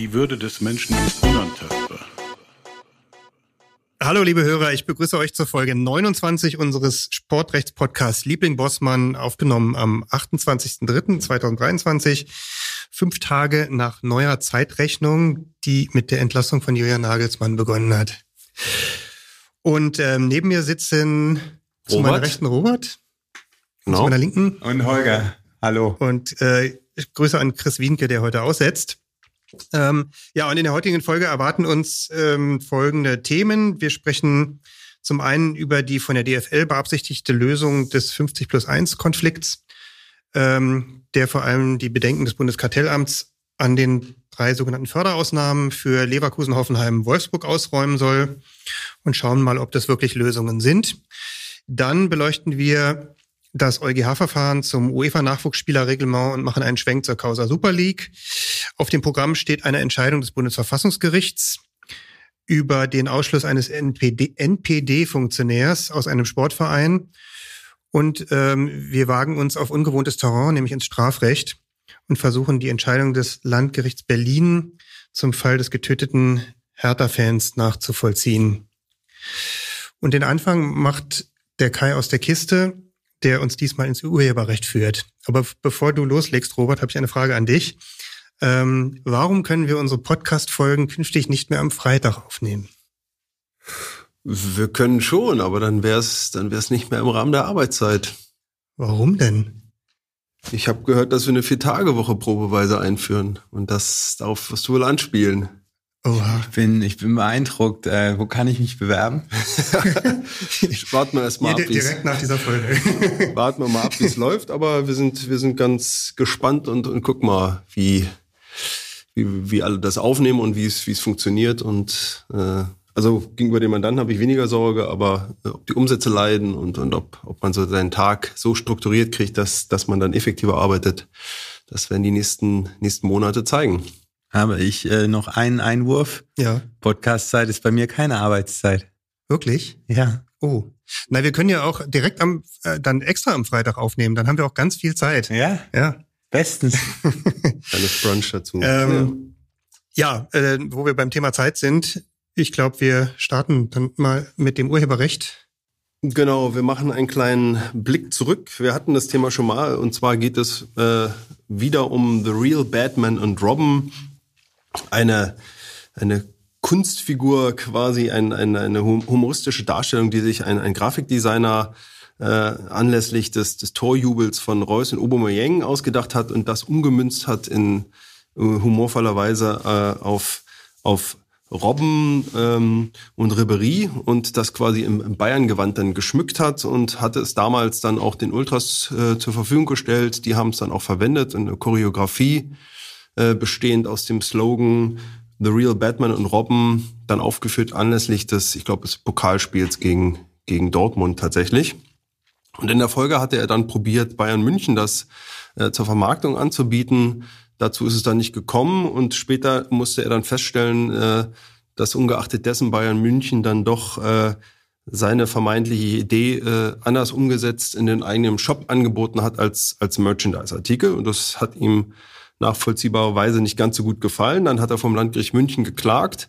Die Würde des Menschen ist unantastbar. Hallo liebe Hörer, ich begrüße euch zur Folge 29 unseres Sportrechtspodcasts Liebling Bossmann, aufgenommen am 28.03.2023, fünf Tage nach neuer Zeitrechnung, die mit der Entlassung von Julian Nagelsmann begonnen hat. Und ähm, neben mir sitzen zu meiner rechten Robert, Genau. zu meiner linken Und Holger, hallo. und äh, ich Grüße an Chris Wienke, der heute aussetzt. Ähm, ja, und in der heutigen Folge erwarten uns ähm, folgende Themen. Wir sprechen zum einen über die von der DFL beabsichtigte Lösung des 50 plus 1 Konflikts, ähm, der vor allem die Bedenken des Bundeskartellamts an den drei sogenannten Förderausnahmen für Leverkusen, Hoffenheim, Wolfsburg ausräumen soll und schauen mal, ob das wirklich Lösungen sind. Dann beleuchten wir das EuGH-Verfahren zum UEFA-Nachwuchsspielerreglement und machen einen Schwenk zur Causa Super League. Auf dem Programm steht eine Entscheidung des Bundesverfassungsgerichts über den Ausschluss eines NPD NPD-Funktionärs aus einem Sportverein. Und ähm, wir wagen uns auf ungewohntes Terrain, nämlich ins Strafrecht, und versuchen die Entscheidung des Landgerichts Berlin zum Fall des getöteten Hertha-Fans nachzuvollziehen. Und den Anfang macht der Kai aus der Kiste, der uns diesmal ins Urheberrecht führt. Aber bevor du loslegst, Robert, habe ich eine Frage an dich. Ähm, warum können wir unsere Podcast-Folgen künftig nicht mehr am Freitag aufnehmen? Wir können schon, aber dann wär's, dann wär's nicht mehr im Rahmen der Arbeitszeit. Warum denn? Ich habe gehört, dass wir eine Vier-Tage-Woche probeweise einführen. Und das darauf wirst du wohl anspielen. Oha. Ich bin, ich bin beeindruckt. Äh, wo kann ich mich bewerben? Warten wir erst mal Hier, ab, direkt nach dieser Folge. warten wir mal ab, wie es läuft. Aber wir sind, wir sind ganz gespannt und, und guck mal, wie, wie, wie alle das aufnehmen und wie es, wie es funktioniert. Und äh, also gegenüber dem Mandanten habe ich weniger Sorge, aber äh, ob die Umsätze leiden und, und ob, ob man so seinen Tag so strukturiert kriegt, dass, dass man dann effektiver arbeitet, das werden die nächsten, nächsten Monate zeigen. Habe ich äh, noch einen Einwurf? ja, Podcastzeit ist bei mir keine Arbeitszeit. wirklich? Ja. Oh. Na, wir können ja auch direkt am, äh, dann extra am Freitag aufnehmen. Dann haben wir auch ganz viel Zeit. Ja, Ja. bestens. Dann ist Brunch dazu. Ähm, ja, äh, wo wir beim Thema Zeit sind, ich glaube, wir starten dann mal mit dem Urheberrecht. Genau, wir machen einen kleinen Blick zurück. Wir hatten das Thema schon mal und zwar geht es äh, wieder um The Real Batman und Robin. Eine, eine Kunstfigur, quasi ein, ein, eine hum- humoristische Darstellung, die sich ein, ein Grafikdesigner äh, anlässlich des, des Torjubels von Reus und Aubameyang ausgedacht hat und das umgemünzt hat in äh, humorvoller Weise äh, auf, auf Robben ähm, und Ribery und das quasi im, im Bayern-Gewand dann geschmückt hat und hatte es damals dann auch den Ultras äh, zur Verfügung gestellt. Die haben es dann auch verwendet in der Choreografie, äh, bestehend aus dem Slogan The Real Batman und Robben, dann aufgeführt anlässlich des, ich glaube, des Pokalspiels gegen, gegen Dortmund tatsächlich. Und in der Folge hatte er dann probiert, Bayern München das äh, zur Vermarktung anzubieten. Dazu ist es dann nicht gekommen und später musste er dann feststellen, äh, dass ungeachtet dessen Bayern München dann doch äh, seine vermeintliche Idee äh, anders umgesetzt in den eigenen Shop angeboten hat als, als Merchandise-Artikel. Und das hat ihm nachvollziehbarerweise nicht ganz so gut gefallen. Dann hat er vom Landgericht München geklagt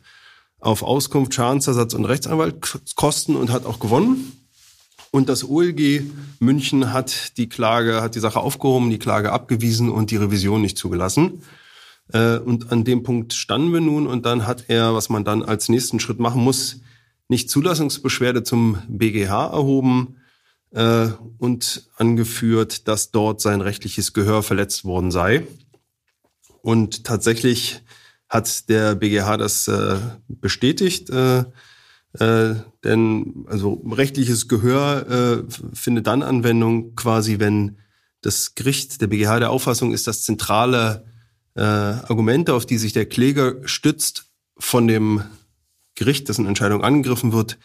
auf Auskunft, Schadensersatz und Rechtsanwaltskosten und hat auch gewonnen. Und das OLG München hat die Klage, hat die Sache aufgehoben, die Klage abgewiesen und die Revision nicht zugelassen. Äh, Und an dem Punkt standen wir nun und dann hat er, was man dann als nächsten Schritt machen muss, nicht Zulassungsbeschwerde zum BGH erhoben äh, und angeführt, dass dort sein rechtliches Gehör verletzt worden sei. Und tatsächlich hat der BGH das äh, bestätigt. Äh, äh, denn also rechtliches Gehör äh, findet dann Anwendung quasi, wenn das Gericht, der BGH der Auffassung ist, dass zentrale äh, Argumente, auf die sich der Kläger stützt, von dem Gericht, dessen Entscheidung angegriffen wird,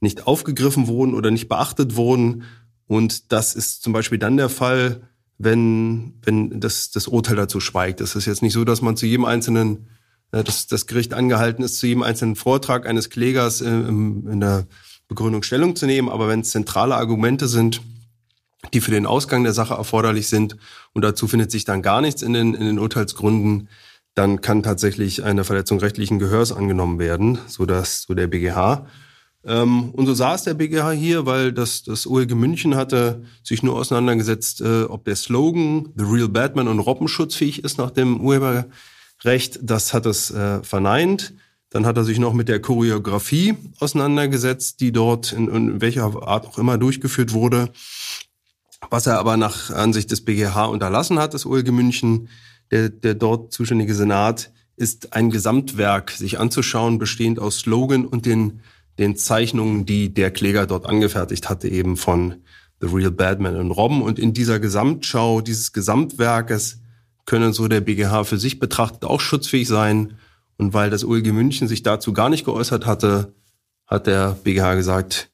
nicht aufgegriffen wurden oder nicht beachtet wurden. Und das ist zum Beispiel dann der Fall, wenn, wenn das, das Urteil dazu schweigt. Es ist jetzt nicht so, dass man zu jedem einzelnen, äh, dass das Gericht angehalten ist, zu jedem einzelnen Vortrag eines Klägers äh, in der Begründung Stellung zu nehmen. Aber wenn es zentrale Argumente sind, die für den Ausgang der Sache erforderlich sind und dazu findet sich dann gar nichts in den, in den Urteilsgründen, dann kann tatsächlich eine Verletzung rechtlichen Gehörs angenommen werden, so dass so der BGH. Ähm, und so saß der BGH hier, weil das, das OLG München hatte sich nur auseinandergesetzt, äh, ob der Slogan The Real Batman und Robben schutzfähig ist nach dem Urheberrecht. Das hat es äh, verneint. Dann hat er sich noch mit der Choreografie auseinandergesetzt, die dort in, in welcher Art auch immer durchgeführt wurde. Was er aber nach Ansicht des BGH unterlassen hat, das OLG München, der, der dort zuständige Senat, ist ein Gesamtwerk sich anzuschauen, bestehend aus Slogan und den, den Zeichnungen, die der Kläger dort angefertigt hatte, eben von The Real Badman und Robben. Und in dieser Gesamtschau dieses Gesamtwerkes können so der BGH für sich betrachtet auch schutzfähig sein. Und weil das OLG München sich dazu gar nicht geäußert hatte, hat der BGH gesagt,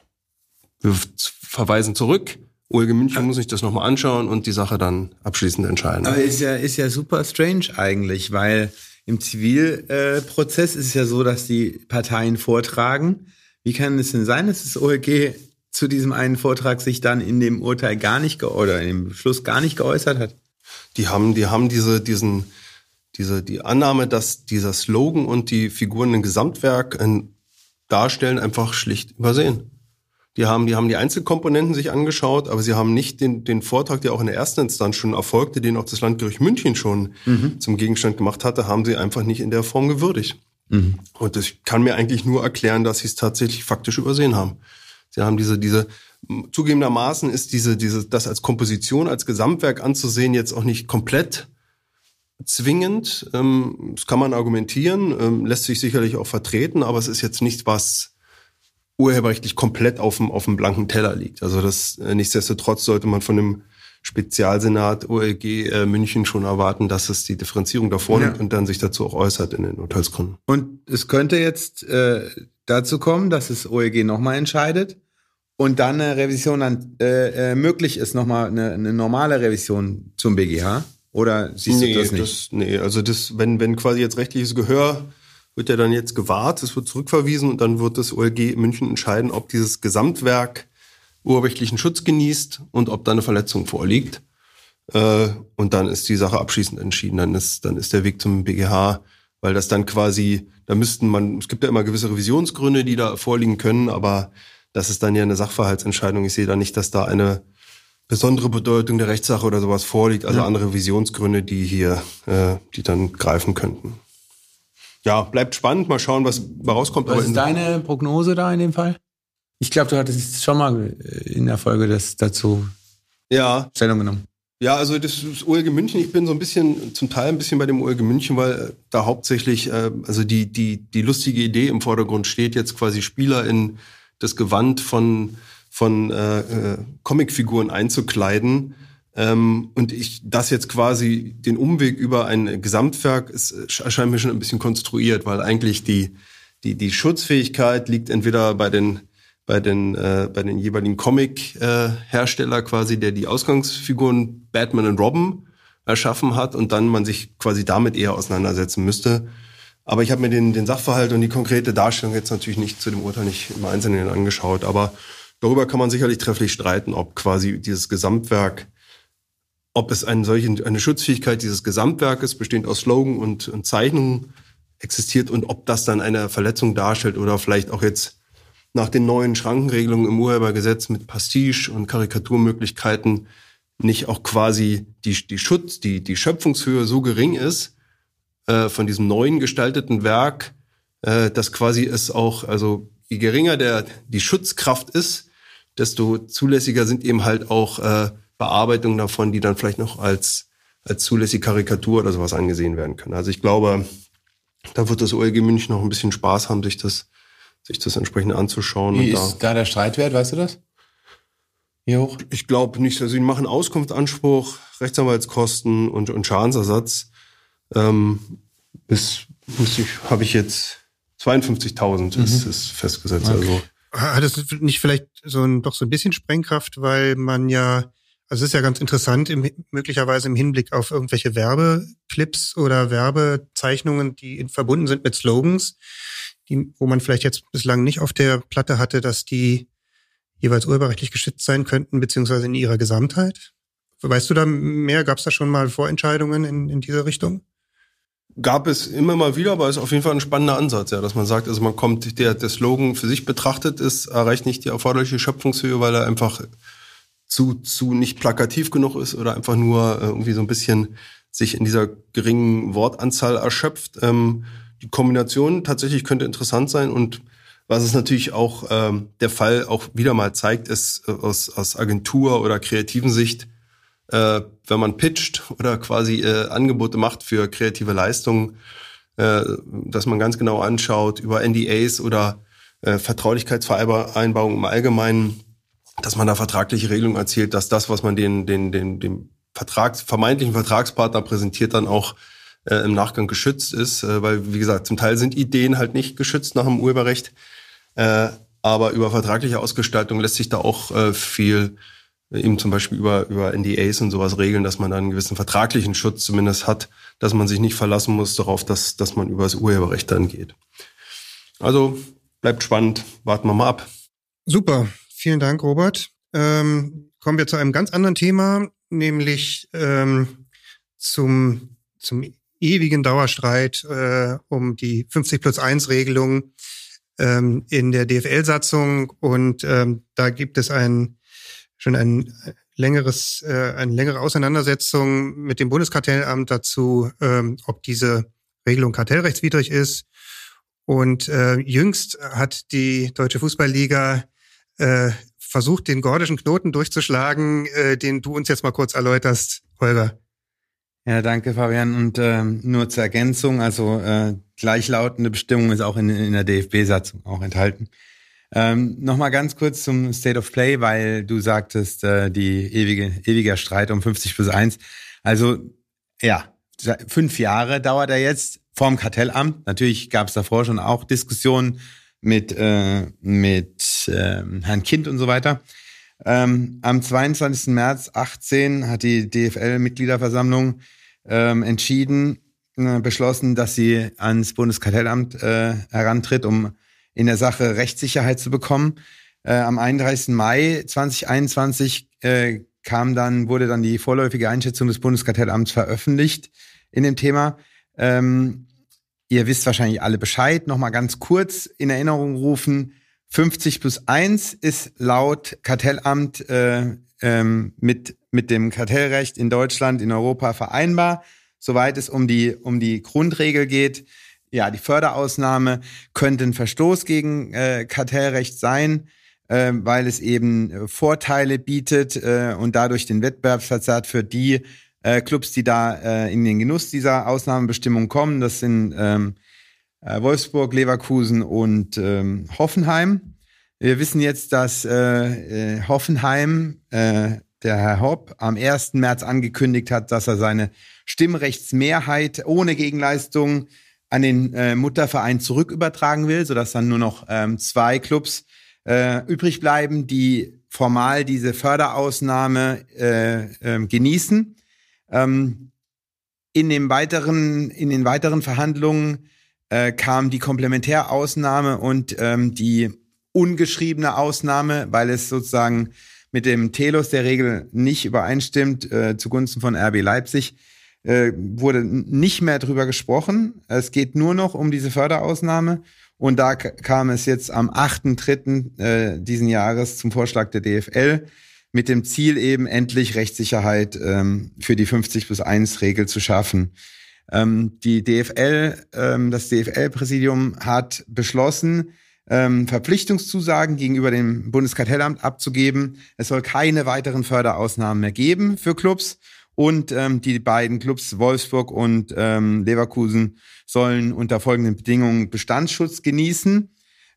wir verweisen zurück OLG München muss sich das nochmal anschauen und die Sache dann abschließend entscheiden. Aber ist ja, ist ja super strange eigentlich, weil im Zivilprozess ist es ja so, dass die Parteien vortragen. Wie kann es denn sein, dass das OLG zu diesem einen Vortrag sich dann in dem Urteil gar nicht oder in dem Beschluss gar nicht geäußert hat? Die haben, die haben diese, diesen, diese, die Annahme, dass dieser Slogan und die Figuren ein Gesamtwerk ein darstellen, einfach schlicht übersehen. Die haben, die haben die Einzelkomponenten sich angeschaut, aber sie haben nicht den, den Vortrag, der auch in der ersten Instanz schon erfolgte, den auch das Landgericht München schon mhm. zum Gegenstand gemacht hatte, haben sie einfach nicht in der Form gewürdigt. Mhm. Und ich kann mir eigentlich nur erklären, dass sie es tatsächlich faktisch übersehen haben. Sie haben diese, diese, zugegebenermaßen ist diese, diese, das als Komposition, als Gesamtwerk anzusehen, jetzt auch nicht komplett zwingend. Ähm, das kann man argumentieren, ähm, lässt sich sicherlich auch vertreten, aber es ist jetzt nicht was, urheberrechtlich komplett auf dem, auf dem blanken Teller liegt. Also das äh, nichtsdestotrotz sollte man von dem Spezialsenat OLG äh, München schon erwarten, dass es die Differenzierung davor ja. nimmt und dann sich dazu auch äußert in den Urteilsgründen. Und es könnte jetzt äh, dazu kommen, dass das OLG nochmal entscheidet und dann eine Revision dann äh, äh, möglich ist, nochmal eine, eine normale Revision zum BGH? Oder siehst nee, du das nicht? Das, nee, also das, wenn, wenn quasi jetzt rechtliches Gehör wird ja dann jetzt gewahrt, es wird zurückverwiesen und dann wird das OLG München entscheiden, ob dieses Gesamtwerk urheberrechtlichen Schutz genießt und ob da eine Verletzung vorliegt. Äh, und dann ist die Sache abschließend entschieden. Dann ist, dann ist der Weg zum BGH, weil das dann quasi, da müssten man, es gibt ja immer gewisse Revisionsgründe, die da vorliegen können, aber das ist dann ja eine Sachverhaltsentscheidung. Ich sehe da nicht, dass da eine besondere Bedeutung der Rechtssache oder sowas vorliegt, also ja. andere Revisionsgründe, die hier, äh, die dann greifen könnten ja, bleibt spannend. Mal schauen, was rauskommt. Was ist deine Prognose da in dem Fall? Ich glaube, du hattest schon mal äh, in der Folge das dazu ja. Stellung genommen. Ja, also das, das OLG München, ich bin so ein bisschen, zum Teil ein bisschen bei dem OLG München, weil da hauptsächlich, äh, also die, die, die lustige Idee im Vordergrund steht, jetzt quasi Spieler in das Gewand von, von äh, äh, Comicfiguren einzukleiden ähm, und ich das jetzt quasi den Umweg über ein Gesamtwerk ist, erscheint mir schon ein bisschen konstruiert, weil eigentlich die, die, die Schutzfähigkeit liegt entweder bei den bei den äh, bei den jeweiligen Comic-Hersteller äh, quasi, der die Ausgangsfiguren Batman und Robin erschaffen hat und dann man sich quasi damit eher auseinandersetzen müsste. Aber ich habe mir den, den Sachverhalt und die konkrete Darstellung jetzt natürlich nicht zu dem Urteil nicht im Einzelnen angeschaut. Aber darüber kann man sicherlich trefflich streiten, ob quasi dieses Gesamtwerk ob es eine solche, eine Schutzfähigkeit dieses Gesamtwerkes, bestehend aus Slogan und, und Zeichnungen, existiert und ob das dann eine Verletzung darstellt oder vielleicht auch jetzt nach den neuen Schrankenregelungen im Urhebergesetz mit Pastiche und Karikaturmöglichkeiten nicht auch quasi die, die Schutz, die, die Schöpfungshöhe so gering ist äh, von diesem neuen gestalteten Werk, äh, dass quasi es auch, also je geringer der die Schutzkraft ist, desto zulässiger sind eben halt auch äh, Bearbeitung davon, die dann vielleicht noch als, als zulässige Karikatur oder sowas angesehen werden können. Also ich glaube, da wird das OLG München noch ein bisschen Spaß haben, sich das, sich das entsprechend anzuschauen. Wie ist da, da der Streitwert, weißt du das? Wie hoch? Ich glaube nicht. Also sie machen Auskunftsanspruch, Rechtsanwaltskosten und, und Schadensersatz. Ähm, bis muss ich, habe ich jetzt 52.000 ist, ist festgesetzt. Also Hat es nicht vielleicht so ein, doch so ein bisschen Sprengkraft, weil man ja, also es ist ja ganz interessant, im, möglicherweise im Hinblick auf irgendwelche Werbeclips oder Werbezeichnungen, die in, verbunden sind mit Slogans, die, wo man vielleicht jetzt bislang nicht auf der Platte hatte, dass die jeweils urheberrechtlich geschützt sein könnten, beziehungsweise in ihrer Gesamtheit? Weißt du da mehr? Gab es da schon mal Vorentscheidungen in, in diese Richtung? gab es immer mal wieder, aber ist auf jeden Fall ein spannender Ansatz, ja, dass man sagt, also man kommt, der, der Slogan für sich betrachtet ist, erreicht nicht die erforderliche Schöpfungshöhe, weil er einfach zu, zu nicht plakativ genug ist oder einfach nur äh, irgendwie so ein bisschen sich in dieser geringen Wortanzahl erschöpft. Ähm, die Kombination tatsächlich könnte interessant sein und was es natürlich auch ähm, der Fall auch wieder mal zeigt, ist äh, aus, aus Agentur oder kreativen Sicht, äh, wenn man pitcht oder quasi äh, Angebote macht für kreative Leistungen, äh, dass man ganz genau anschaut über NDAs oder äh, Vertraulichkeitsvereinbarungen im Allgemeinen, dass man da vertragliche Regelungen erzielt, dass das, was man den, den, den, dem Vertrags, vermeintlichen Vertragspartner präsentiert, dann auch äh, im Nachgang geschützt ist, äh, weil, wie gesagt, zum Teil sind Ideen halt nicht geschützt nach dem Urheberrecht, äh, aber über vertragliche Ausgestaltung lässt sich da auch äh, viel eben zum Beispiel über, über NDAs und sowas regeln, dass man dann einen gewissen vertraglichen Schutz zumindest hat, dass man sich nicht verlassen muss darauf, dass, dass man über das Urheberrecht dann geht. Also bleibt spannend, warten wir mal ab. Super, vielen Dank, Robert. Ähm, kommen wir zu einem ganz anderen Thema, nämlich ähm, zum, zum ewigen Dauerstreit äh, um die 50 plus 1 Regelung ähm, in der DFL-Satzung. Und ähm, da gibt es ein schon ein längeres, äh, eine längere Auseinandersetzung mit dem Bundeskartellamt dazu, ähm, ob diese Regelung kartellrechtswidrig ist. Und äh, jüngst hat die Deutsche Fußballliga äh, versucht, den gordischen Knoten durchzuschlagen, äh, den du uns jetzt mal kurz erläuterst, Holger. Ja, danke, Fabian. Und äh, nur zur Ergänzung, also äh, gleichlautende Bestimmung ist auch in, in der DFB-Satzung auch enthalten. Ähm, Nochmal ganz kurz zum State of Play, weil du sagtest, äh, die ewige, ewiger Streit um 50 plus 1. Also ja, fünf Jahre dauert er jetzt vorm Kartellamt. Natürlich gab es davor schon auch Diskussionen mit, äh, mit äh, Herrn Kind und so weiter. Ähm, am 22. März 18 hat die DFL-Mitgliederversammlung ähm, entschieden, äh, beschlossen, dass sie ans Bundeskartellamt äh, herantritt, um in der Sache Rechtssicherheit zu bekommen. Äh, am 31. Mai 2021 äh, kam dann, wurde dann die vorläufige Einschätzung des Bundeskartellamts veröffentlicht in dem Thema. Ähm, ihr wisst wahrscheinlich alle Bescheid. Nochmal ganz kurz in Erinnerung rufen. 50 plus 1 ist laut Kartellamt äh, ähm, mit, mit dem Kartellrecht in Deutschland, in Europa vereinbar, soweit es um die, um die Grundregel geht ja, die Förderausnahme könnte ein Verstoß gegen äh, Kartellrecht sein, äh, weil es eben äh, Vorteile bietet äh, und dadurch den Wettbewerbsverzerrt für die äh, Clubs, die da äh, in den Genuss dieser Ausnahmebestimmung kommen. Das sind ähm, äh, Wolfsburg, Leverkusen und ähm, Hoffenheim. Wir wissen jetzt, dass äh, äh, Hoffenheim, äh, der Herr Hopp, am 1. März angekündigt hat, dass er seine Stimmrechtsmehrheit ohne Gegenleistung an den äh, Mutterverein zurückübertragen will, sodass dann nur noch ähm, zwei Clubs äh, übrig bleiben, die formal diese Förderausnahme äh, äh, genießen. Ähm, in, dem weiteren, in den weiteren Verhandlungen äh, kam die Komplementärausnahme und ähm, die ungeschriebene Ausnahme, weil es sozusagen mit dem Telos der Regel nicht übereinstimmt, äh, zugunsten von RB Leipzig äh, wurde nicht mehr drüber gesprochen. Es geht nur noch um diese Förderausnahme. Und da kam es jetzt am 8.3. Äh, diesen Jahres zum Vorschlag der DFL mit dem Ziel eben endlich Rechtssicherheit ähm, für die 50 plus 1 Regel zu schaffen. Ähm, die DFL, ähm, das DFL-Präsidium hat beschlossen, ähm, Verpflichtungszusagen gegenüber dem Bundeskartellamt abzugeben. Es soll keine weiteren Förderausnahmen mehr geben für Clubs. Und ähm, die beiden Clubs Wolfsburg und ähm, Leverkusen sollen unter folgenden Bedingungen Bestandsschutz genießen.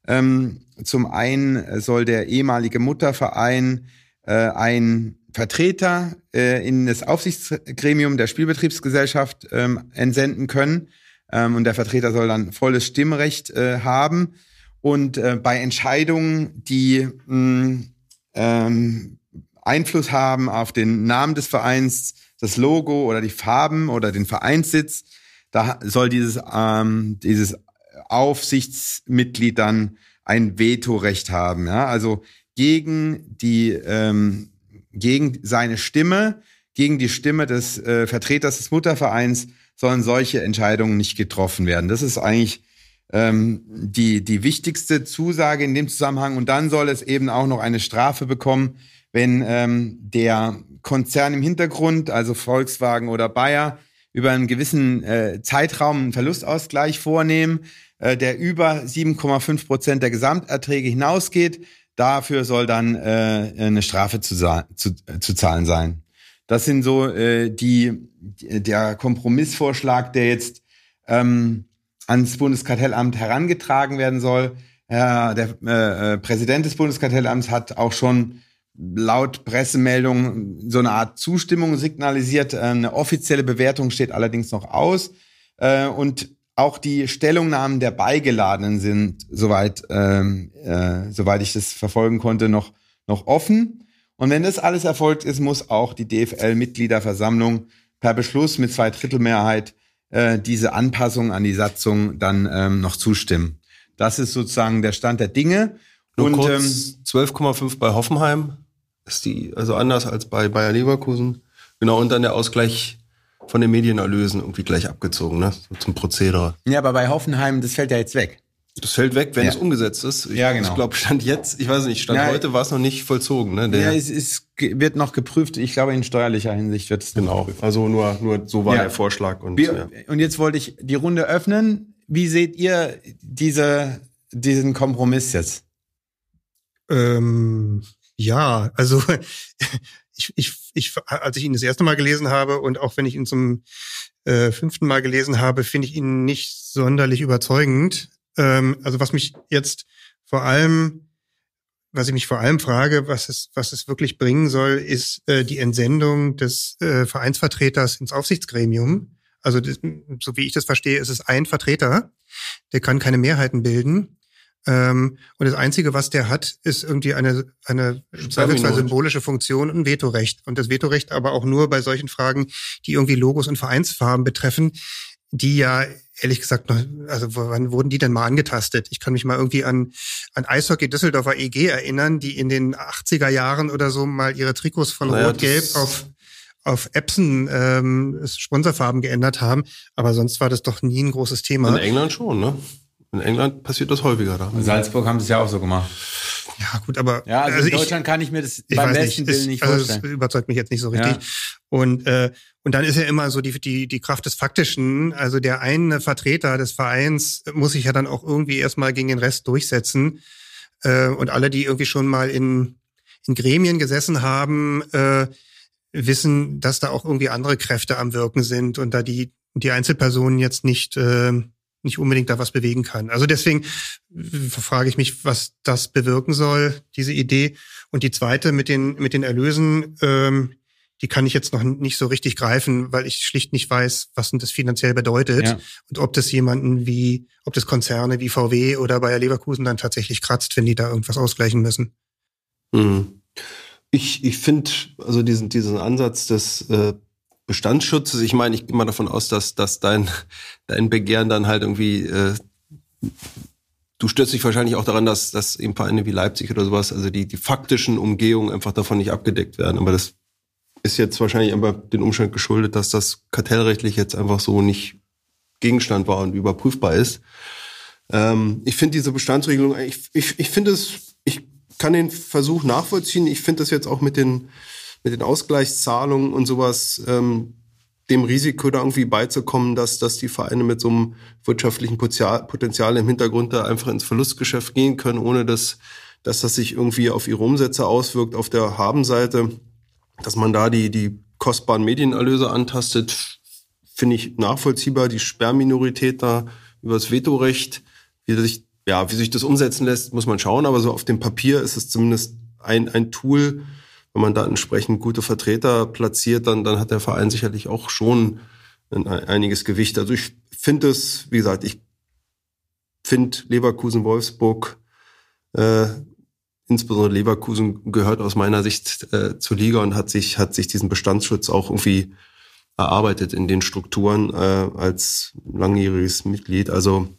Ähm, zum einen soll der ehemalige Mutterverein äh, ein Vertreter äh, in das Aufsichtsgremium der Spielbetriebsgesellschaft ähm, entsenden können. ähm, und der Vertreter soll dann volles Stimmrecht äh, haben. Und äh, bei Entscheidungen, die mh, ähm, Einfluss haben auf den Namen des Vereins, das Logo oder die Farben oder den Vereinssitz, da soll dieses, ähm, dieses Aufsichtsmitglied dann ein Vetorecht haben. Ja? Also gegen die ähm, gegen seine Stimme, gegen die Stimme des äh, Vertreters des Muttervereins sollen solche Entscheidungen nicht getroffen werden. Das ist eigentlich ähm, die, die wichtigste Zusage in dem Zusammenhang. Und dann soll es eben auch noch eine Strafe bekommen, wenn ähm, der Konzern im Hintergrund, also Volkswagen oder Bayer, über einen gewissen äh, Zeitraum einen Verlustausgleich vornehmen, äh, der über 7,5 Prozent der Gesamterträge hinausgeht. Dafür soll dann äh, eine Strafe zu, zu, zu zahlen sein. Das sind so äh, die der Kompromissvorschlag, der jetzt ähm, ans Bundeskartellamt herangetragen werden soll. Ja, der äh, äh, Präsident des Bundeskartellamts hat auch schon laut Pressemeldung so eine Art Zustimmung signalisiert. Eine offizielle Bewertung steht allerdings noch aus. Äh, und auch die Stellungnahmen der Beigeladenen sind, soweit, ähm, äh, soweit ich das verfolgen konnte, noch, noch offen. Und wenn das alles erfolgt ist, muss auch die DFL-Mitgliederversammlung per Beschluss mit zwei Drittel Mehrheit äh, diese Anpassung an die Satzung dann ähm, noch zustimmen. Das ist sozusagen der Stand der Dinge. Nur und kurz, ähm, 12,5 bei Hoffenheim ist die, also anders als bei Bayer Leverkusen. Genau, und dann der Ausgleich von den Medienerlösen irgendwie gleich abgezogen, ne? So zum Prozedere. ja, aber bei Hoffenheim, das fällt ja jetzt weg. Das fällt weg, wenn Ja. es umgesetzt ist. Ich, Ja, genau. Ich glaube, Stand jetzt, ich weiß nicht, Stand Ja, heute war es noch nicht vollzogen, ne? Der, Ja, es ge- wird noch geprüft. Ich glaube, in steuerlicher Hinsicht wird es genau. geprüft. Also nur, nur so war Ja. der Vorschlag und Wir, ja. Und jetzt wollte ich die Runde öffnen. Wie seht ihr diese, diesen Kompromiss jetzt? Ähm, ja, also ich, ich, ich, als ich ihn das erste Mal gelesen habe und auch wenn ich ihn zum äh, fünften Mal gelesen habe, finde ich ihn nicht sonderlich überzeugend. Ähm, also was mich jetzt vor allem, was ich mich vor allem frage, was es, was es wirklich bringen soll, ist äh, die Entsendung des äh, Vereinsvertreters ins Aufsichtsgremium. Also das, so wie ich das verstehe, ist es ein Vertreter, der kann keine Mehrheiten bilden. Ähm, und das Einzige, was der hat, ist irgendwie eine, eine zweifelsfall symbolische Funktion und ein Vetorecht. Und das Vetorecht aber auch nur bei solchen Fragen, die irgendwie Logos und Vereinsfarben betreffen, die ja ehrlich gesagt noch, also wann wurden die denn mal angetastet? Ich kann mich mal irgendwie an, an Eishockey Düsseldorfer EG erinnern, die in den 80er Jahren oder so mal ihre Trikots von Naja, Rot-Gelb das- auf auf Epson ähm, Sponsorfarben geändert haben, aber sonst war das doch nie ein großes In Thema. England schon, ne? In England passiert das häufiger da. In Salzburg haben sie es ja auch so gemacht. Ja, gut, aber Ja, also, also in ich- Deutschland kann ich mir das ich beim besten nicht, Willen ist, nicht also vorstellen. überzeugt mich jetzt nicht so richtig. Und äh, und dann ist ja immer so die die die Kraft des Faktischen. Also der eine Vertreter des Vereins muss sich ja dann auch irgendwie erstmal gegen den Rest durchsetzen. Äh, und alle, die irgendwie schon mal in in Gremien gesessen haben, äh, wissen, dass da auch irgendwie andere Kräfte am Wirken sind und da die die Einzelpersonen jetzt nicht äh, nicht unbedingt da was bewegen kann. Also deswegen frage ich mich, was das bewirken soll, diese Idee. Und die zweite mit den mit den Erlösen, ähm, die kann ich jetzt noch nicht so richtig greifen, weil ich schlicht nicht weiß, was denn das finanziell bedeutet Ja. und ob das jemanden wie, ob das Konzerne wie VW oder Bayer Leverkusen dann tatsächlich kratzt, wenn die da irgendwas ausgleichen müssen. Mhm. Ich, ich finde, also diesen, diesen Ansatz des äh, Bestandsschutzes, ich meine, ich gehe mal davon aus, dass, dass dein, dein Begehren dann halt irgendwie, äh, du stürzt dich wahrscheinlich auch daran, dass, dass eben Vereine wie Leipzig oder sowas, also die, die faktischen Umgehungen einfach davon nicht abgedeckt werden. Aber das ist jetzt wahrscheinlich einfach den Umstand geschuldet, dass das kartellrechtlich jetzt einfach so nicht Gegenstand war und überprüfbar ist. Ähm, ich finde diese Bestandsregelung, ich, ich, ich finde es, ich kann den Versuch nachvollziehen. Ich finde das jetzt auch mit den, mit den Ausgleichszahlungen und sowas, ähm, dem Risiko da irgendwie beizukommen, dass, dass die Vereine mit so einem wirtschaftlichen Potenzial, im Hintergrund da einfach ins Verlustgeschäft gehen können, ohne dass, dass das sich irgendwie auf ihre Umsätze auswirkt auf der Habenseite, dass man da die, die kostbaren Medienerlöse antastet, finde ich nachvollziehbar. Die Sperrminorität da über das Vetorecht, wie sich, ja, wie sich das umsetzen lässt, muss man schauen. Aber so auf dem Papier ist es zumindest ein, ein Tool. Wenn man da entsprechend gute Vertreter platziert, dann, dann hat der Verein sicherlich auch schon ein, einiges Gewicht. Also ich finde es, wie gesagt, ich finde Leverkusen, Wolfsburg, äh, insbesondere Leverkusen gehört aus meiner Sicht äh, zur Liga und hat sich, hat sich diesen Bestandsschutz auch irgendwie erarbeitet in den Strukturen äh, als langjähriges Mitglied. Also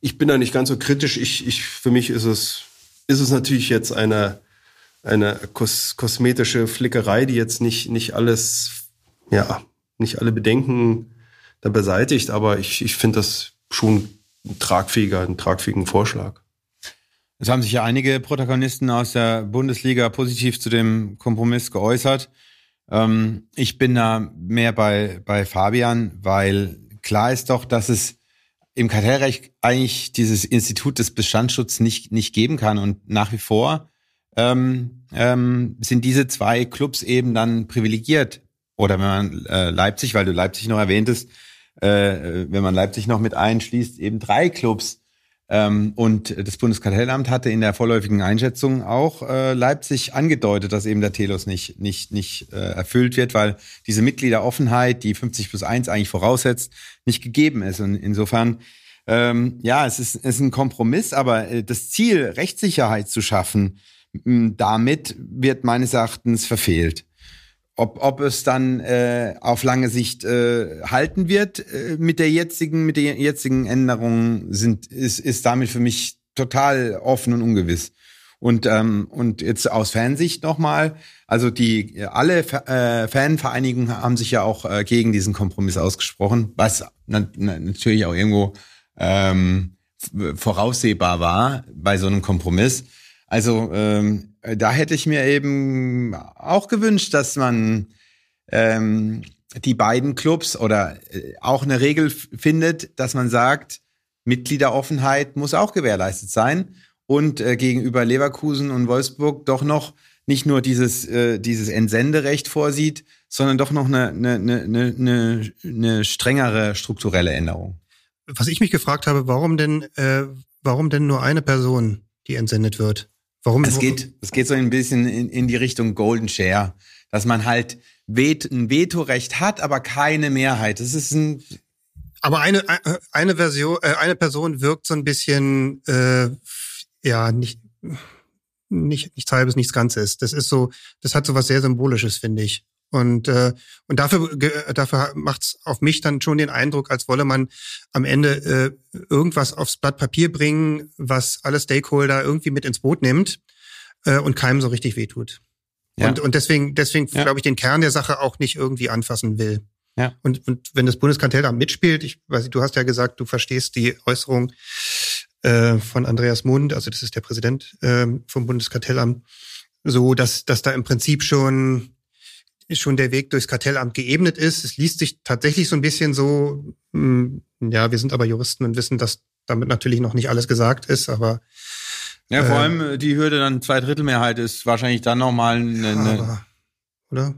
ich bin da nicht ganz so kritisch. Ich, ich, für mich ist es, ist es natürlich jetzt eine, eine kos kosmetische Flickerei, die jetzt nicht, nicht alles, ja, nicht alle Bedenken da beseitigt, aber ich, ich finde das schon ein tragfähiger, einen tragfähigen Vorschlag. Es haben sich ja einige Protagonisten aus der Bundesliga positiv zu dem Kompromiss geäußert. Ähm, ich bin da mehr bei, bei Fabian, weil klar ist doch, dass es im Kartellrecht eigentlich dieses Institut des Bestandsschutzes nicht, nicht geben kann. Und nach wie vor ähm, ähm, sind diese zwei Clubs eben dann privilegiert. Oder wenn man äh, Leipzig, weil du Leipzig noch erwähntest, äh, wenn man Leipzig noch mit einschließt, eben drei Clubs. Ähm, und das Bundeskartellamt hatte in der vorläufigen Einschätzung auch äh, Leipzig angedeutet, dass eben der Telos nicht, nicht, nicht äh, erfüllt wird, weil diese Mitgliederoffenheit, die 50 plus 1 eigentlich voraussetzt, nicht gegeben ist. Und insofern, ähm, ja, es ist, es ist ein Kompromiss, aber äh, das Ziel, Rechtssicherheit zu schaffen, damit wird meines Erachtens verfehlt. Ob, ob es dann äh, auf lange Sicht äh, halten wird äh, mit der jetzigen mit der jetzigen Änderung sind ist ist damit für mich total offen und ungewiss. Und ähm, und jetzt aus Fansicht nochmal, also die alle äh, Fanvereinigungen haben sich ja auch äh, gegen diesen Kompromiss ausgesprochen, was na, na, natürlich auch irgendwo ähm, voraussehbar war bei so einem Kompromiss. Also ähm, da hätte ich mir eben auch gewünscht, dass man ähm, die beiden Clubs oder äh, auch eine Regel findet, dass man sagt, Mitgliederoffenheit muss auch gewährleistet sein und äh, gegenüber Leverkusen und Wolfsburg doch noch nicht nur dieses, äh, dieses Entsenderecht vorsieht, sondern doch noch eine, eine, eine, eine, eine strengere strukturelle Änderung. Was ich mich gefragt habe, warum denn, äh, warum denn nur eine Person, die entsendet wird? Warum? Es geht, es geht so ein bisschen in, in die Richtung Golden Share, dass man halt Vet, ein Vetorecht hat, aber keine Mehrheit. Das ist ein aber eine eine Version, äh, eine Person wirkt so ein bisschen äh, ja nicht nicht nichts halbes, nichts Ganzes. Das ist so, das hat so was sehr symbolisches, finde ich. Und, äh, und dafür, dafür macht's auf mich dann schon den Eindruck, als wolle man am Ende äh, irgendwas aufs Blatt Papier bringen, was alle Stakeholder irgendwie mit ins Boot nimmt äh, und keinem so richtig wehtut. Ja. Und, und deswegen, deswegen ja. glaube ich, den Kern der Sache auch nicht irgendwie anfassen will. Ja. Und, und wenn das Bundeskartellamt mitspielt, ich weiß nicht, du hast ja gesagt, du verstehst die Äußerung äh, von Andreas Mund, also das ist der Präsident äh, vom Bundeskartellamt, so dass, dass da im Prinzip schon schon der Weg durchs Kartellamt geebnet ist. Es liest sich tatsächlich so ein bisschen so, mh, hm, ja, wir sind aber Juristen und wissen, dass damit natürlich noch nicht alles gesagt ist, aber ja, vor äh, allem äh, die Hürde dann Zweidrittelmehrheit ist wahrscheinlich dann nochmal eine, eine oder?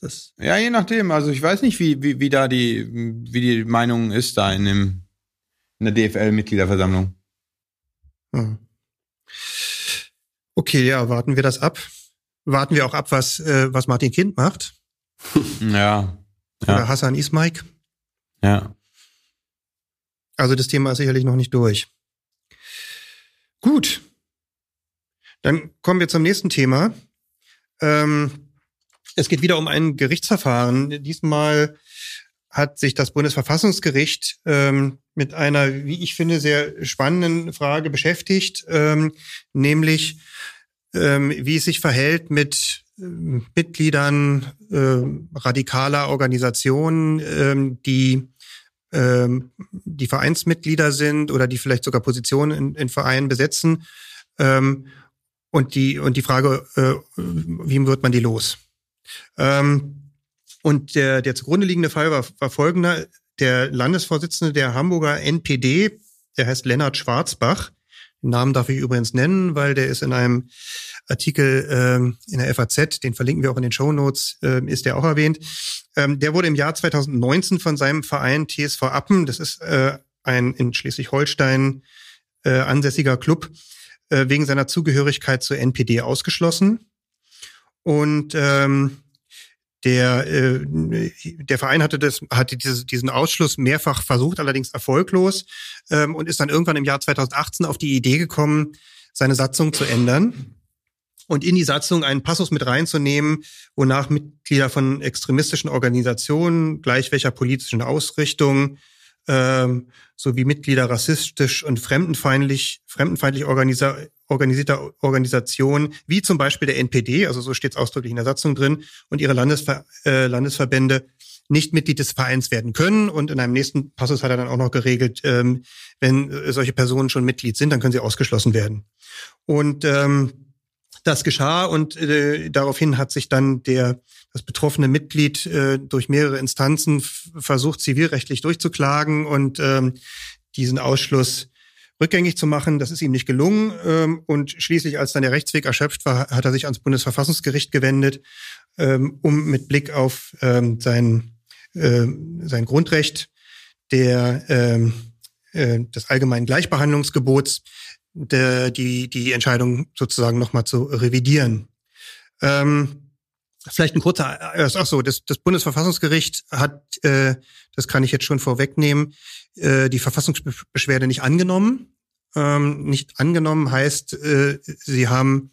Das ja, je nachdem. Also ich weiß nicht, wie, wie, wie da die, wie die Meinung ist da in dem, in der DFL-Mitgliederversammlung. Hm. Okay, ja, warten wir das ab warten wir auch ab, was, äh, was Martin Kind macht. Ja. Oder ja. Hassan Ismaik. Ja. Also das Thema ist sicherlich noch nicht durch. Gut. Dann kommen wir zum nächsten Thema. Ähm, es geht wieder um ein Gerichtsverfahren. Diesmal hat sich das Bundesverfassungsgericht ähm, mit einer, wie ich finde, sehr spannenden Frage beschäftigt, ähm, nämlich ähm, wie es sich verhält mit ähm, Mitgliedern äh, radikaler Organisationen, ähm, die ähm, die Vereinsmitglieder sind oder die vielleicht sogar Positionen in, in Vereinen besetzen. Ähm, und die und die Frage, äh, wie wird man die los? Ähm, und der, der zugrunde liegende Fall war, war folgender. Der Landesvorsitzende der Hamburger NPD, der heißt Lennart Schwarzbach, den Namen darf ich übrigens nennen, weil der ist in einem Artikel ähm, in der FAZ, den verlinken wir auch in den Show Notes, äh, ist der auch erwähnt. Ähm, der wurde im Jahr 2019 von seinem Verein TSV Appen, das ist äh, ein in Schleswig-Holstein äh, ansässiger Club, äh, wegen seiner Zugehörigkeit zur NPD ausgeschlossen. Und ähm, Der, äh, der Verein hatte, das, hatte diese, diesen Ausschluss mehrfach versucht, allerdings erfolglos ähm, und ist dann irgendwann im Jahr 2018 auf die Idee gekommen, seine Satzung zu ändern und in die Satzung einen Passus mit reinzunehmen, wonach Mitglieder von extremistischen Organisationen, gleich welcher politischen Ausrichtung, ähm, sowie Mitglieder rassistisch und fremdenfeindlich, fremdenfeindlich organisa organisierter Organisationen, wie zum Beispiel der NPD, also so steht es ausdrücklich in der Satzung drin, und ihre Landesver äh, Landesverbände nicht Mitglied des Vereins werden können. Und in einem nächsten Passus hat er dann auch noch geregelt, ähm, wenn solche Personen schon Mitglied sind, dann können sie ausgeschlossen werden. Und ähm, das geschah und äh, daraufhin hat sich dann der das betroffene Mitglied äh, durch mehrere Instanzen versucht, zivilrechtlich durchzuklagen und ähm, diesen Ausschluss rückgängig zu machen. Das ist ihm nicht gelungen. Ähm, und schließlich, als dann der Rechtsweg erschöpft war, hat er sich ans Bundesverfassungsgericht gewendet, ähm, um mit Blick auf ähm, sein, äh, sein Grundrecht der, ähm, äh, des allgemeinen Gleichbehandlungsgebots de, die, die Entscheidung sozusagen nochmal zu revidieren. Ähm, Vielleicht ein kurzer, äh, ach so, das, das Bundesverfassungsgericht hat, äh, das kann ich jetzt schon vorwegnehmen, äh, die Verfassungsbeschwerde nicht angenommen. Ähm, nicht angenommen heißt, äh, sie haben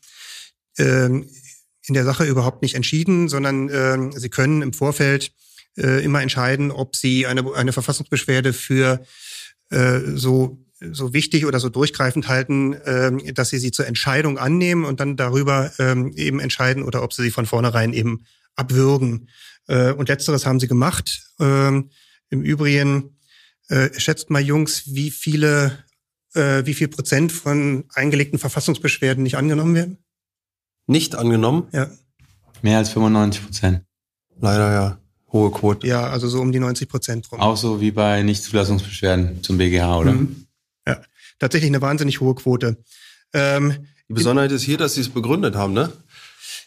äh, in der Sache überhaupt nicht entschieden, sondern äh, sie können im Vorfeld äh, immer entscheiden, ob sie eine, eine Verfassungsbeschwerde für äh, so so wichtig oder so durchgreifend halten, ähm, dass sie sie zur Entscheidung annehmen und dann darüber ähm, eben entscheiden oder ob sie sie von vornherein eben abwürgen. Äh, und letzteres haben sie gemacht. Ähm, Im Übrigen äh, schätzt mal Jungs, wie viele, äh, wie viel Prozent von eingelegten Verfassungsbeschwerden nicht angenommen werden? Nicht angenommen? Ja. Mehr als 95 Prozent. Leider ja. Hohe Quote. Ja, also so um die 90 Prozent rum. Auch so wie bei Nichtzulassungsbeschwerden zum BGH, oder? Mhm. Tatsächlich eine wahnsinnig hohe Quote. Ähm, die Besonderheit ist hier, dass sie es begründet haben, ne?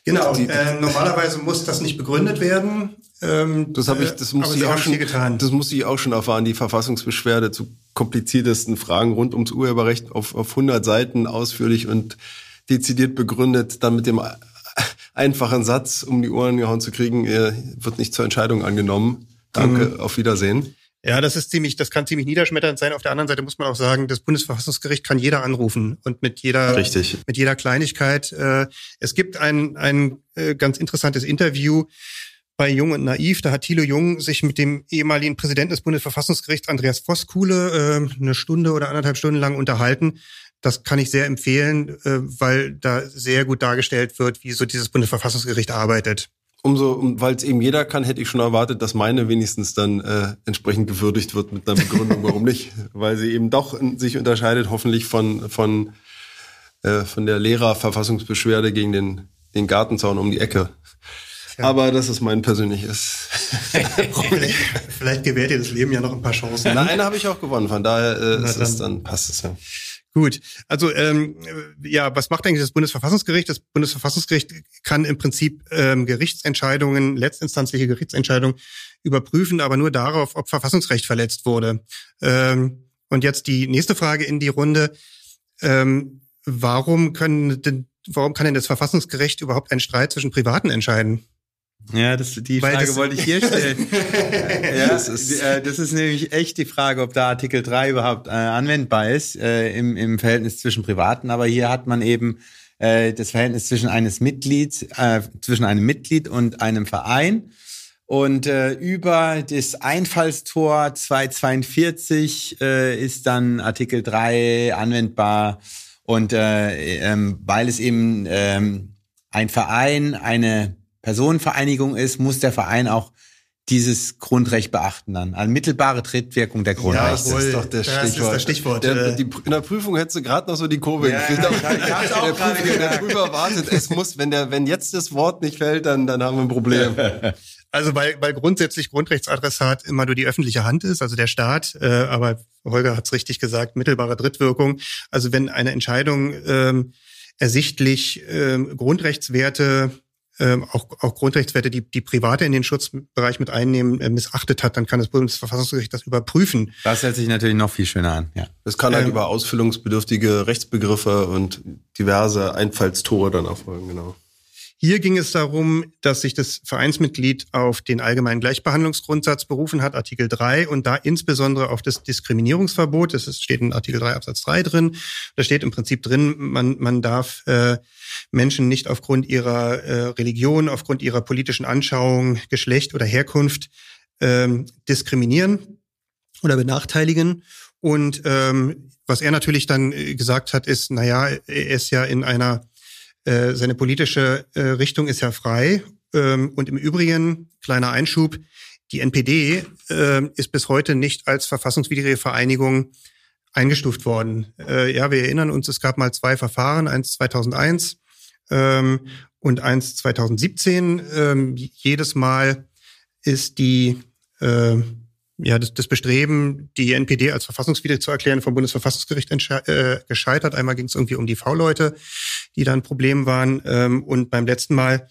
Genau. Äh, normalerweise muss das nicht begründet werden. Ähm, das habe ich, das muss ich auch schon, getan. das musste ich auch schon erfahren. Die Verfassungsbeschwerde zu kompliziertesten Fragen rund ums Urheberrecht auf, auf 100 Seiten ausführlich und dezidiert begründet, dann mit dem einfachen Satz, um die Ohren gehauen zu kriegen, wird nicht zur Entscheidung angenommen. Danke, mhm. auf Wiedersehen. Ja, das ist ziemlich, das kann ziemlich niederschmetternd sein. Auf der anderen Seite muss man auch sagen, das Bundesverfassungsgericht kann jeder anrufen und mit jeder, Richtig. mit jeder Kleinigkeit. Äh, es gibt ein, ein äh, ganz interessantes Interview bei Jung und Naiv. Da hat Thilo Jung sich mit dem ehemaligen Präsidenten des Bundesverfassungsgerichts, Andreas Voskuhle, äh, eine Stunde oder anderthalb Stunden lang unterhalten. Das kann ich sehr empfehlen, äh, weil da sehr gut dargestellt wird, wie so dieses Bundesverfassungsgericht arbeitet umso, weil es eben jeder kann, hätte ich schon erwartet, dass meine wenigstens dann äh, entsprechend gewürdigt wird mit einer Begründung, warum nicht. Weil sie eben doch sich unterscheidet, hoffentlich von, von, äh, von der Lehrerverfassungsbeschwerde gegen den, den Gartenzaun um die Ecke. Ja. Aber das ist mein persönliches Problem. Vielleicht gewährt ihr das Leben ja noch ein paar Chancen. Na, eine habe ich auch gewonnen, von daher äh, ist es dann passt es ja. Gut, also ähm, ja, was macht eigentlich das Bundesverfassungsgericht? Das Bundesverfassungsgericht kann im Prinzip ähm, Gerichtsentscheidungen, letztinstanzliche Gerichtsentscheidungen überprüfen, aber nur darauf, ob Verfassungsrecht verletzt wurde. Ähm, und jetzt die nächste Frage in die Runde: ähm, Warum können denn, warum kann denn das Verfassungsgericht überhaupt einen Streit zwischen Privaten entscheiden? Ja, das, die Weil Frage wollte ich hier stellen. ja, das ist, äh, das ist nämlich echt die Frage, ob da Artikel 3 überhaupt äh, anwendbar ist äh, im, im Verhältnis zwischen Privaten. Aber hier hat man eben äh, das Verhältnis zwischen eines Mitglieds, äh, zwischen einem Mitglied und einem Verein. Und äh, über das Einfallstor 242 äh, ist dann Artikel 3 anwendbar. Und äh, ähm, weil es eben ähm, ein Verein, eine Personenvereinigung ist, muss der Verein auch dieses Grundrecht beachten dann. Eine mittelbare Trittwirkung der Grundrechte. Ja, das ist doch der Stichwort. Das ist das Stichwort. Der, die, in der Prüfung hättest du gerade noch so die Kurve ja, gekriegt. Ja, ich, ich hab's auch der, Prüfer, der Prüfer wartet, es muss, wenn der, wenn jetzt das Wort nicht fällt, dann, dann haben wir ein Problem. Also weil, weil grundsätzlich Grundrechtsadressat immer nur die öffentliche Hand ist, also der Staat, äh, aber Holger hat's richtig gesagt, mittelbare Drittwirkung. Also wenn eine Entscheidung ähm, ersichtlich ähm, Grundrechtswerte ähm, auch, auch Grundrechtswerte, die, die Private in den Schutzbereich mit einnehmen, äh, missachtet hat, dann kann das Bundesverfassungsgericht das überprüfen. Das hört sich natürlich noch viel schöner an, ja. Das kann halt ähm, über ausfüllungsbedürftige Rechtsbegriffe und diverse Einfallstore dann erfolgen, genau. Hier ging es darum, dass sich das Vereinsmitglied auf den allgemeinen Gleichbehandlungsgrundsatz berufen hat, Artikel 3, und da insbesondere auf das Diskriminierungsverbot. Das steht in Artikel 3 Absatz 3 drin. Da steht im Prinzip drin, man, man darf äh, Menschen nicht aufgrund ihrer äh, Religion, aufgrund ihrer politischen Anschauung, Geschlecht oder Herkunft ähm, diskriminieren oder benachteiligen. Und ähm, was er natürlich dann äh, gesagt hat, ist, naja, er ist ja in einer, äh, seine politische äh, Richtung ist ja frei. Ähm, und im Übrigen, kleiner Einschub, die NPD äh, ist bis heute nicht als verfassungswidrige Vereinigung eingestuft worden. Äh, ja, wir erinnern uns, es gab mal zwei Verfahren, eins 2001 ähm, und eins 2017. Ähm, jedes Mal ist die äh, ja, das, das Bestreben, die NPD als verfassungswidrig zu erklären, vom Bundesverfassungsgericht äh, gescheitert. Einmal ging es irgendwie um die V-Leute, die da ein Problem waren. Ähm, und beim letzten Mal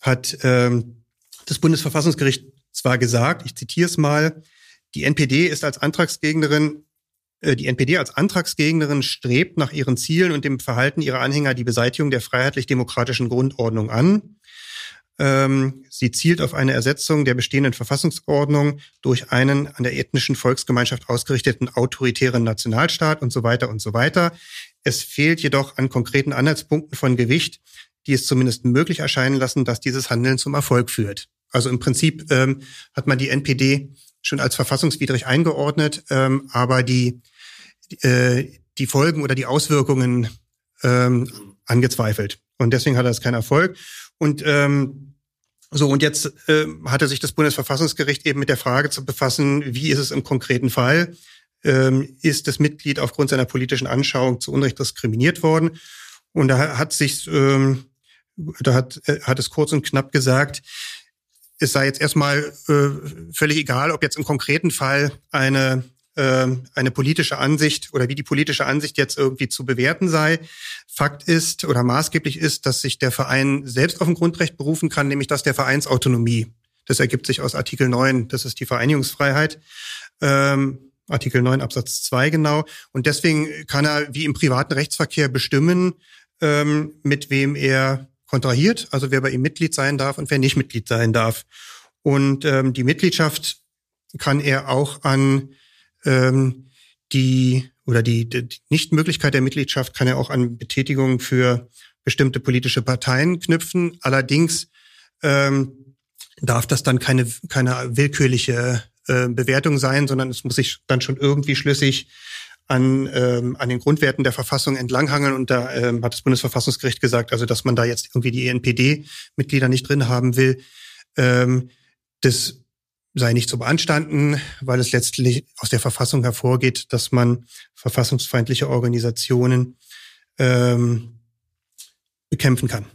hat ähm, das Bundesverfassungsgericht zwar gesagt, ich zitiere es mal, die NPD ist als Antragsgegnerin, äh, die NPD als Antragsgegnerin strebt nach ihren Zielen und dem Verhalten ihrer Anhänger die Beseitigung der freiheitlich-demokratischen Grundordnung an. Ähm, sie zielt auf eine Ersetzung der bestehenden Verfassungsordnung durch einen an der ethnischen Volksgemeinschaft ausgerichteten autoritären Nationalstaat und so weiter und so weiter. Es fehlt jedoch an konkreten Anhaltspunkten von Gewicht, die es zumindest möglich erscheinen lassen, dass dieses Handeln zum Erfolg führt. Also im Prinzip ähm, hat man die NPD schon als verfassungswidrig eingeordnet, ähm, aber die, äh, die Folgen oder die Auswirkungen ähm, angezweifelt. Und deswegen hat es keinen Erfolg. Und ähm, so, und jetzt äh, hatte sich das Bundesverfassungsgericht eben mit der Frage zu befassen, wie ist es im konkreten Fall? Ähm, ist das Mitglied aufgrund seiner politischen Anschauung zu Unrecht diskriminiert worden? Und da hat sich, ähm, da hat, äh, hat es kurz und knapp gesagt, es sei jetzt erstmal äh, völlig egal, ob jetzt im konkreten Fall eine eine politische Ansicht oder wie die politische Ansicht jetzt irgendwie zu bewerten sei. Fakt ist oder maßgeblich ist, dass sich der Verein selbst auf ein Grundrecht berufen kann, nämlich das der Vereinsautonomie. Das ergibt sich aus Artikel 9, das ist die Vereinigungsfreiheit. Ähm, Artikel 9 Absatz 2 genau. Und deswegen kann er wie im privaten Rechtsverkehr bestimmen, ähm, mit wem er kontrahiert, also wer bei ihm Mitglied sein darf und wer nicht Mitglied sein darf. Und ähm, die Mitgliedschaft kann er auch an ähm, die oder die, die Nichtmöglichkeit der Mitgliedschaft kann ja auch an Betätigung für bestimmte politische Parteien knüpfen. Allerdings ähm, darf das dann keine, keine willkürliche äh, Bewertung sein, sondern es muss sich dann schon irgendwie schlüssig an, ähm, an den Grundwerten der Verfassung entlanghangeln. Und da ähm, hat das Bundesverfassungsgericht gesagt, also dass man da jetzt irgendwie die ENPD-Mitglieder nicht drin haben will. Ähm, das sei nicht zu beanstanden, weil es letztlich aus der Verfassung hervorgeht, dass man verfassungsfeindliche Organisationen ähm, bekämpfen kann.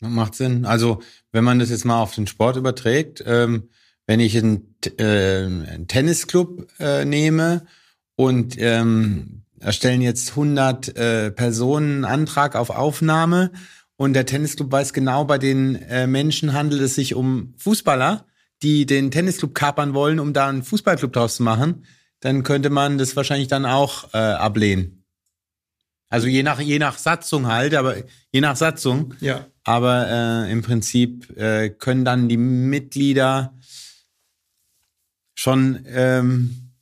Macht Sinn. Also wenn man das jetzt mal auf den Sport überträgt, ähm, wenn ich einen, äh, einen Tennisclub äh, nehme und ähm, erstellen jetzt 100 äh, Personen einen Antrag auf Aufnahme und der Tennisclub weiß genau, bei den äh, Menschen handelt es sich um Fußballer, die den Tennisclub kapern wollen, um da einen Fußballclub draus zu machen, dann könnte man das wahrscheinlich dann auch äh, ablehnen. Also je nach je nach Satzung halt, aber je nach Satzung. Ja. Aber äh, im Prinzip äh, können dann die Mitglieder schon ähm,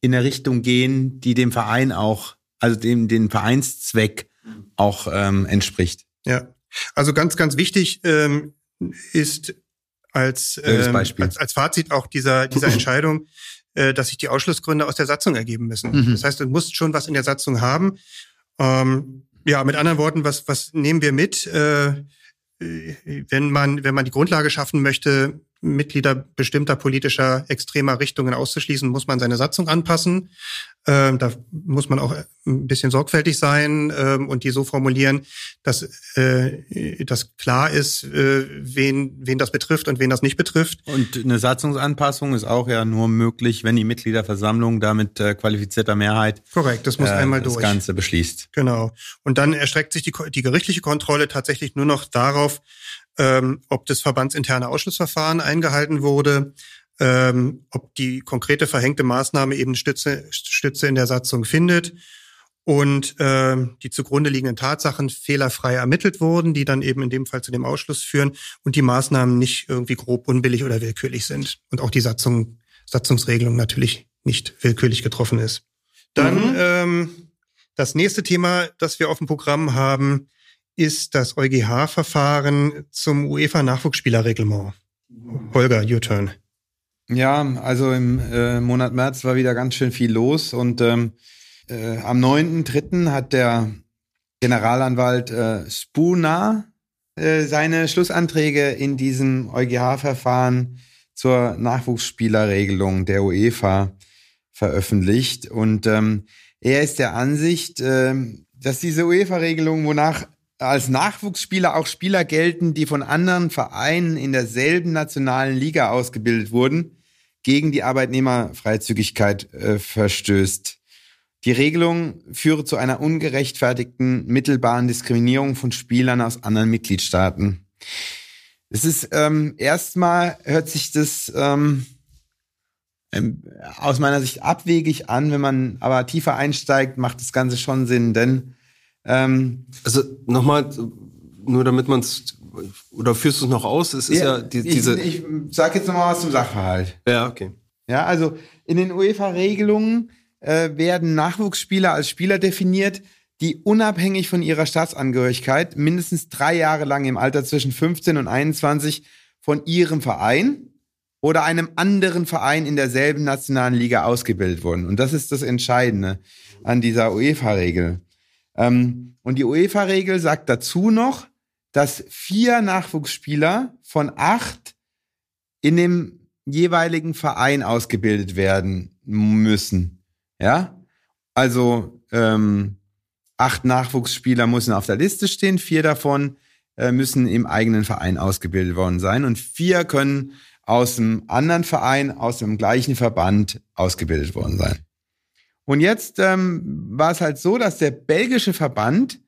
in eine Richtung gehen, die dem Verein auch, also dem den Vereinszweck auch ähm, entspricht. Ja. Also ganz ganz wichtig ähm, ist als, ähm, als, als Fazit auch dieser, dieser Entscheidung, äh, dass sich die Ausschlussgründe aus der Satzung ergeben müssen. Mhm. Das heißt, du musst schon was in der Satzung haben. Ähm, ja, mit anderen Worten, was, was nehmen wir mit? Äh, wenn man, wenn man die Grundlage schaffen möchte, Mitglieder bestimmter politischer extremer Richtungen auszuschließen, muss man seine Satzung anpassen. Ähm, da muss man auch ein bisschen sorgfältig sein ähm, und die so formulieren, dass äh, das klar ist, äh, wen, wen das betrifft und wen das nicht betrifft. Und eine Satzungsanpassung ist auch ja nur möglich, wenn die Mitgliederversammlung damit äh, qualifizierter Mehrheit korrekt, das muss äh, einmal durch das Ganze beschließt. Genau. Und dann erstreckt sich die, die gerichtliche Kontrolle tatsächlich nur noch darauf, ähm, ob das verbandsinterne Ausschlussverfahren eingehalten wurde, ähm, ob die konkrete verhängte Maßnahme eben Stütze, Stütze in der Satzung findet und äh, die zugrunde liegenden Tatsachen fehlerfrei ermittelt wurden, die dann eben in dem Fall zu dem Ausschluss führen und die Maßnahmen nicht irgendwie grob unbillig oder willkürlich sind und auch die Satzung, Satzungsregelung natürlich nicht willkürlich getroffen ist. Dann Mhm. ähm, das nächste Thema, das wir auf dem Programm haben, ist das EuGH-Verfahren zum UEFA-Nachwuchsspielerreglement. Holger, your turn. Ja, also im äh, Monat März war wieder ganz schön viel los und ähm, äh, am 9.3. hat der Generalanwalt äh, Spooner äh, seine Schlussanträge in diesem EuGH-Verfahren zur Nachwuchsspielerregelung der UEFA veröffentlicht und ähm, er ist der Ansicht, ähm, dass diese UEFA-Regelung, wonach als Nachwuchsspieler auch Spieler gelten, die von anderen Vereinen in derselben nationalen Liga ausgebildet wurden, gegen die Arbeitnehmerfreizügigkeit äh, verstößt. Die Regelung führe zu einer ungerechtfertigten mittelbaren Diskriminierung von Spielern aus anderen Mitgliedstaaten. Es ist ähm, erstmal hört sich das ähm, ähm, aus meiner Sicht abwegig an, wenn man aber tiefer einsteigt, macht das Ganze schon Sinn, denn ähm, Also nochmal, nur damit man es, oder führst du es noch aus? Es ist ja, die, ich, diese. ich sag jetzt noch mal was zum Sachverhalt. ja, okay. Ja, also in den UEFA-Regelungen äh, werden Nachwuchsspieler als Spieler definiert, die unabhängig von ihrer Staatsangehörigkeit mindestens drei Jahre lang im Alter zwischen 15 und 21 von ihrem Verein oder einem anderen Verein in derselben nationalen Liga ausgebildet wurden. Und das ist das Entscheidende an dieser UEFA-Regel. Ähm, und die UEFA-Regel sagt dazu noch, dass vier Nachwuchsspieler von acht in dem jeweiligen Verein ausgebildet werden müssen. Ja, also ähm, acht Nachwuchsspieler müssen auf der Liste stehen, vier davon äh, müssen im eigenen Verein ausgebildet worden sein und vier können aus einem anderen Verein, aus dem gleichen Verband ausgebildet worden sein. Und jetzt ähm, war es halt so, dass der belgische Verband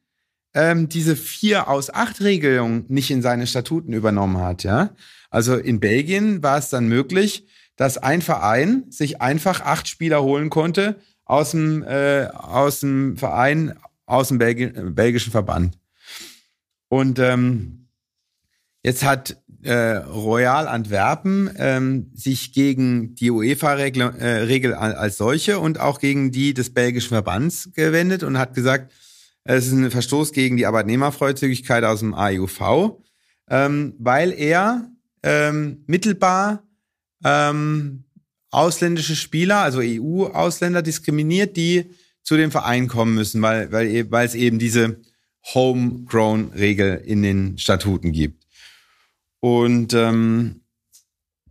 ähm, diese vier aus acht Regelung nicht in seine Statuten übernommen hat, ja. Also in Belgien war es dann möglich, dass ein Verein sich einfach acht Spieler holen konnte aus dem, äh, aus dem Verein, aus dem Belgi äh, belgischen Verband. Und ähm, jetzt hat äh, Royal Antwerpen ähm, sich gegen die UEFA-Regel äh, als solche und auch gegen die des belgischen Verbands gewendet und hat gesagt, es ist ein Verstoß gegen die Arbeitnehmerfreizügigkeit aus dem AIUV, ähm, weil er ähm, mittelbar ähm, ausländische Spieler, also EU-Ausländer diskriminiert, die zu dem Verein kommen müssen, weil, weil, e- weil es eben diese Homegrown-Regel in den Statuten gibt. Und ähm,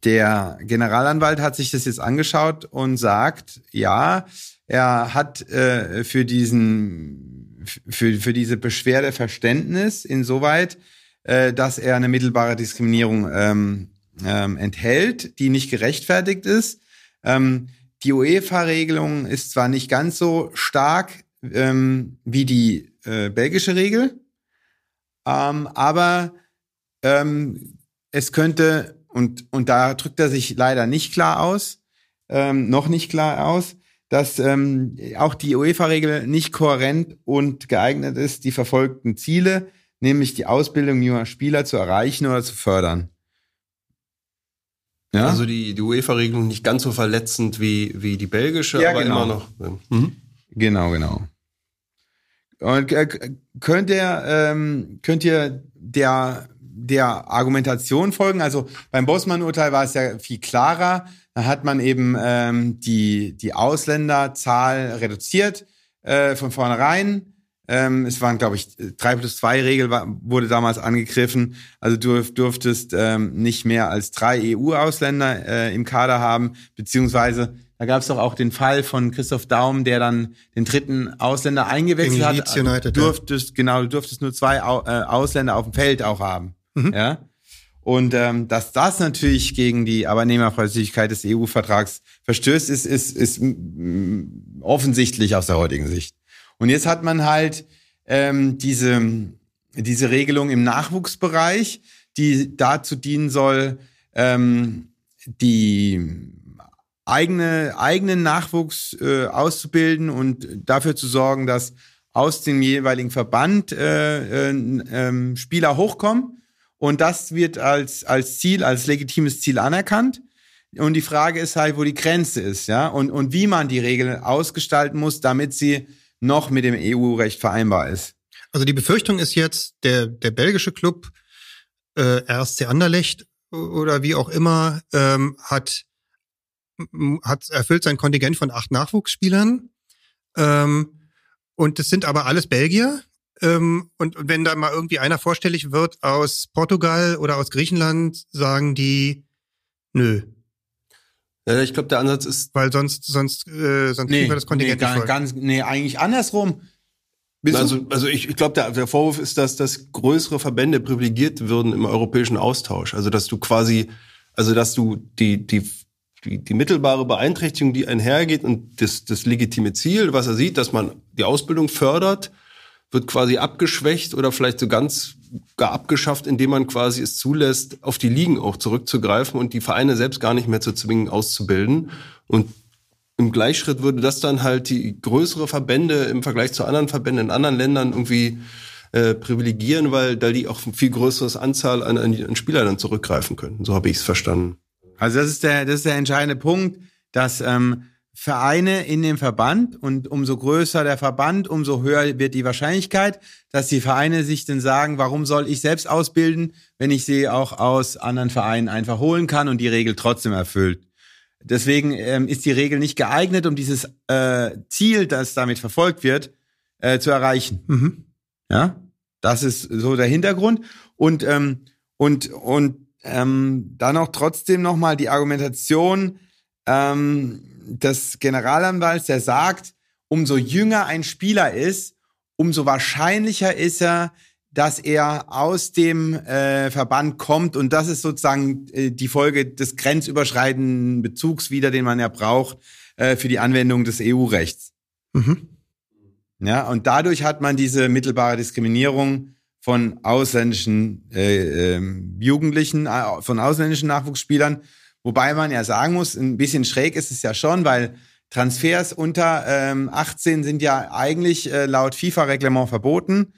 der Generalanwalt hat sich das jetzt angeschaut und sagt, ja, er hat äh, für diesen für, für diese Beschwerde Verständnis insoweit, äh, dass er eine mittelbare Diskriminierung ähm, ähm, enthält, die nicht gerechtfertigt ist. Ähm, die UEFA-Regelung ist zwar nicht ganz so stark ähm, wie die äh, belgische Regel, ähm, aber ähm, es könnte, und, und da drückt er sich leider nicht klar aus, ähm, noch nicht klar aus, dass ähm, auch die UEFA-Regel nicht kohärent und geeignet ist, die verfolgten Ziele, nämlich die Ausbildung junger Spieler zu erreichen oder zu fördern. Ja? Also die, die UEFA-Regelung nicht ganz so verletzend wie, wie die belgische, Ja, aber genau. immer noch. Mhm. Genau, genau. Und äh, könnt ihr, ähm, könnt ihr der, der Argumentation folgen? Also beim Bossmann-Urteil war es ja viel klarer. Da hat man eben ähm, die, die Ausländerzahl reduziert äh, von vornherein. Ähm, es waren, glaube ich, drei plus zwei Regel war, wurde damals angegriffen. Also du durftest ähm, nicht mehr als drei EU-Ausländer äh, im Kader haben, beziehungsweise da gab es doch auch den Fall von Christoph Daum, der dann den dritten Ausländer eingewechselt hat. United, du ja. durftest, genau, du durftest nur zwei äh, Ausländer auf dem Feld auch haben. Mhm. Ja. Und ähm, dass das natürlich gegen die Arbeitnehmerfreizügigkeit des EU-Vertrags verstößt, ist, ist, ist offensichtlich aus der heutigen Sicht. Und jetzt hat man halt ähm, diese, diese Regelung im Nachwuchsbereich, die dazu dienen soll, ähm, die eigene, eigenen Nachwuchs äh, auszubilden und dafür zu sorgen, dass aus dem jeweiligen Verband äh, äh, äh, Spieler hochkommen. Und das wird als, als Ziel, als legitimes Ziel anerkannt. Und die Frage ist halt, wo die Grenze ist, ja, und, und wie man die Regeln ausgestalten muss, damit sie noch mit dem EU-Recht vereinbar ist. Also die Befürchtung ist jetzt, der, der belgische Club äh, RSC Anderlecht oder wie auch immer ähm, hat, hat erfüllt sein Kontingent von acht Nachwuchsspielern. Ähm, und das sind aber alles Belgier. Ähm, und, und wenn da mal irgendwie einer vorstellig wird aus Portugal oder aus Griechenland, sagen die, nö, ich glaube, der Ansatz ist, weil sonst sonst äh, sonst kriegen wir das Kontingent nee, nicht gar, voll. ganz, nee, eigentlich andersrum. Also, also ich, ich glaube, der, der Vorwurf ist, dass, dass größere Verbände privilegiert würden im europäischen Austausch. Also dass du quasi, also dass du die, die, die, die mittelbare Beeinträchtigung, die einhergeht und das, das legitime Ziel, was er sieht, dass man die Ausbildung fördert, wird quasi abgeschwächt oder vielleicht so ganz gar abgeschafft, indem man quasi es zulässt, auf die Ligen auch zurückzugreifen und die Vereine selbst gar nicht mehr zu zwingen, auszubilden. Und im Gleichschritt würde das dann halt die größere Verbände im Vergleich zu anderen Verbänden in anderen Ländern irgendwie äh, privilegieren, weil da die auch ein viel größeres Anzahl an, an, Spieler dann zurückgreifen könnten. So habe ich es verstanden. Also das ist der, das ist der entscheidende Punkt, dass ähm, Vereine in dem Verband und umso größer der Verband, umso höher wird die Wahrscheinlichkeit, dass die Vereine sich dann sagen, warum soll ich selbst ausbilden, wenn ich sie auch aus anderen Vereinen einfach holen kann und die Regel trotzdem erfüllt. Deswegen ähm, ist die Regel nicht geeignet, um dieses äh, Ziel, das damit verfolgt wird, äh, zu erreichen. Mhm. Ja, das ist so der Hintergrund und ähm, und und ähm, dann auch trotzdem noch mal die Argumentation ähm, des Generalanwalts, der sagt, umso jünger ein Spieler ist, umso wahrscheinlicher ist er, dass er aus dem äh, Verband kommt und das ist sozusagen äh, die Folge des grenzüberschreitenden Bezugs wieder, den man ja braucht äh, für die Anwendung des EU-Rechts. Mhm. Ja, und dadurch hat man diese mittelbare Diskriminierung von ausländischen äh, ähm, Jugendlichen, äh, von ausländischen Nachwuchsspielern. Wobei man ja sagen muss, ein bisschen schräg ist es ja schon, weil Transfers unter ähm, 18 sind ja eigentlich äh, laut FIFA-Reglement verboten.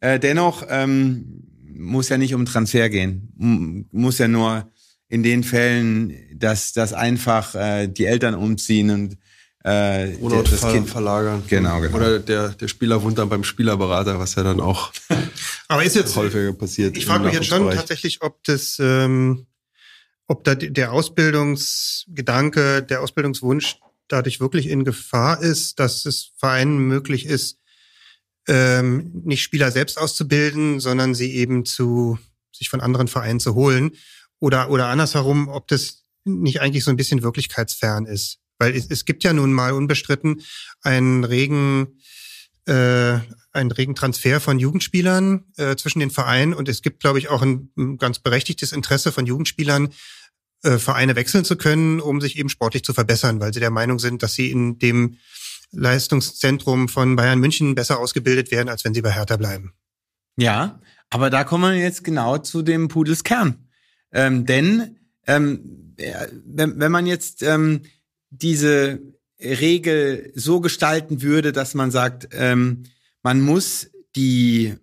Äh, dennoch ähm, muss ja nicht um Transfer gehen. M muss ja nur in den Fällen, dass, dass einfach äh, die Eltern umziehen und äh, Oder das ver Kind verlagern. Genau, genau. Oder der, der Spieler wohnt dann beim Spielerberater, was ja dann auch Aber ist jetzt häufiger passiert. Ich frage mich jetzt schon tatsächlich, ob das, ähm, ob da der Ausbildungsgedanke, der Ausbildungswunsch dadurch wirklich in Gefahr ist, dass es Vereinen möglich ist, ähm, nicht Spieler selbst auszubilden, sondern sie eben zu sich von anderen Vereinen zu holen. Oder, oder andersherum, ob das nicht eigentlich so ein bisschen wirklichkeitsfern ist. Weil es, es gibt ja nun mal unbestritten einen regen, äh, einen regen Transfer von Jugendspielern äh, zwischen den Vereinen und es gibt, glaube ich, auch ein, ein ganz berechtigtes Interesse von Jugendspielern, äh, Vereine wechseln zu können, um sich eben sportlich zu verbessern, weil sie der Meinung sind, dass sie in dem Leistungszentrum von Bayern München besser ausgebildet werden, als wenn sie bei Hertha bleiben. Ja, aber da kommen wir jetzt genau zu dem Pudels Kern. Ähm, denn ähm, äh, wenn, wenn man jetzt ähm, diese Regel so gestalten würde, dass man sagt, ähm, man muss die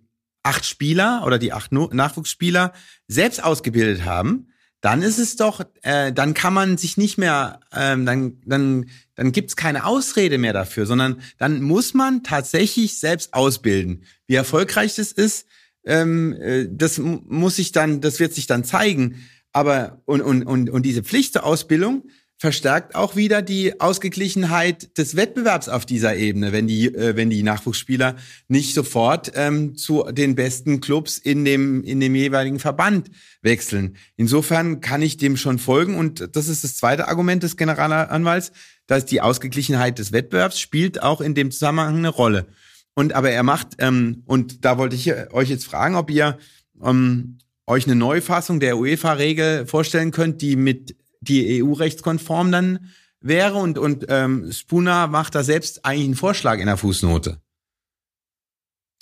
acht Spieler oder die acht Nachwuchsspieler selbst ausgebildet haben, dann ist es doch, äh, dann kann man sich nicht mehr, ähm, dann, dann, dann gibt's keine Ausrede mehr dafür, sondern dann muss man tatsächlich selbst ausbilden. Wie erfolgreich das ist, ähm, äh, das mu- muss sich dann, das wird sich dann zeigen. Aber und, und, und, und diese Pflicht zur Ausbildung verstärkt auch wieder die Ausgeglichenheit des Wettbewerbs auf dieser Ebene, wenn die, äh, wenn die Nachwuchsspieler nicht sofort ähm, zu den besten Clubs in dem, in dem jeweiligen Verband wechseln. Insofern kann ich dem schon folgen und das ist das zweite Argument des Generalanwalts, dass die Ausgeglichenheit des Wettbewerbs spielt auch in dem Zusammenhang eine Rolle. Und aber er macht, ähm, und da wollte ich äh, euch jetzt fragen, ob ihr ähm, euch eine Neufassung der UEFA-Regel vorstellen könnt, die mit die EU-rechtskonform dann wäre und, und ähm, Spooner macht da selbst eigentlich einen Vorschlag in der Fußnote.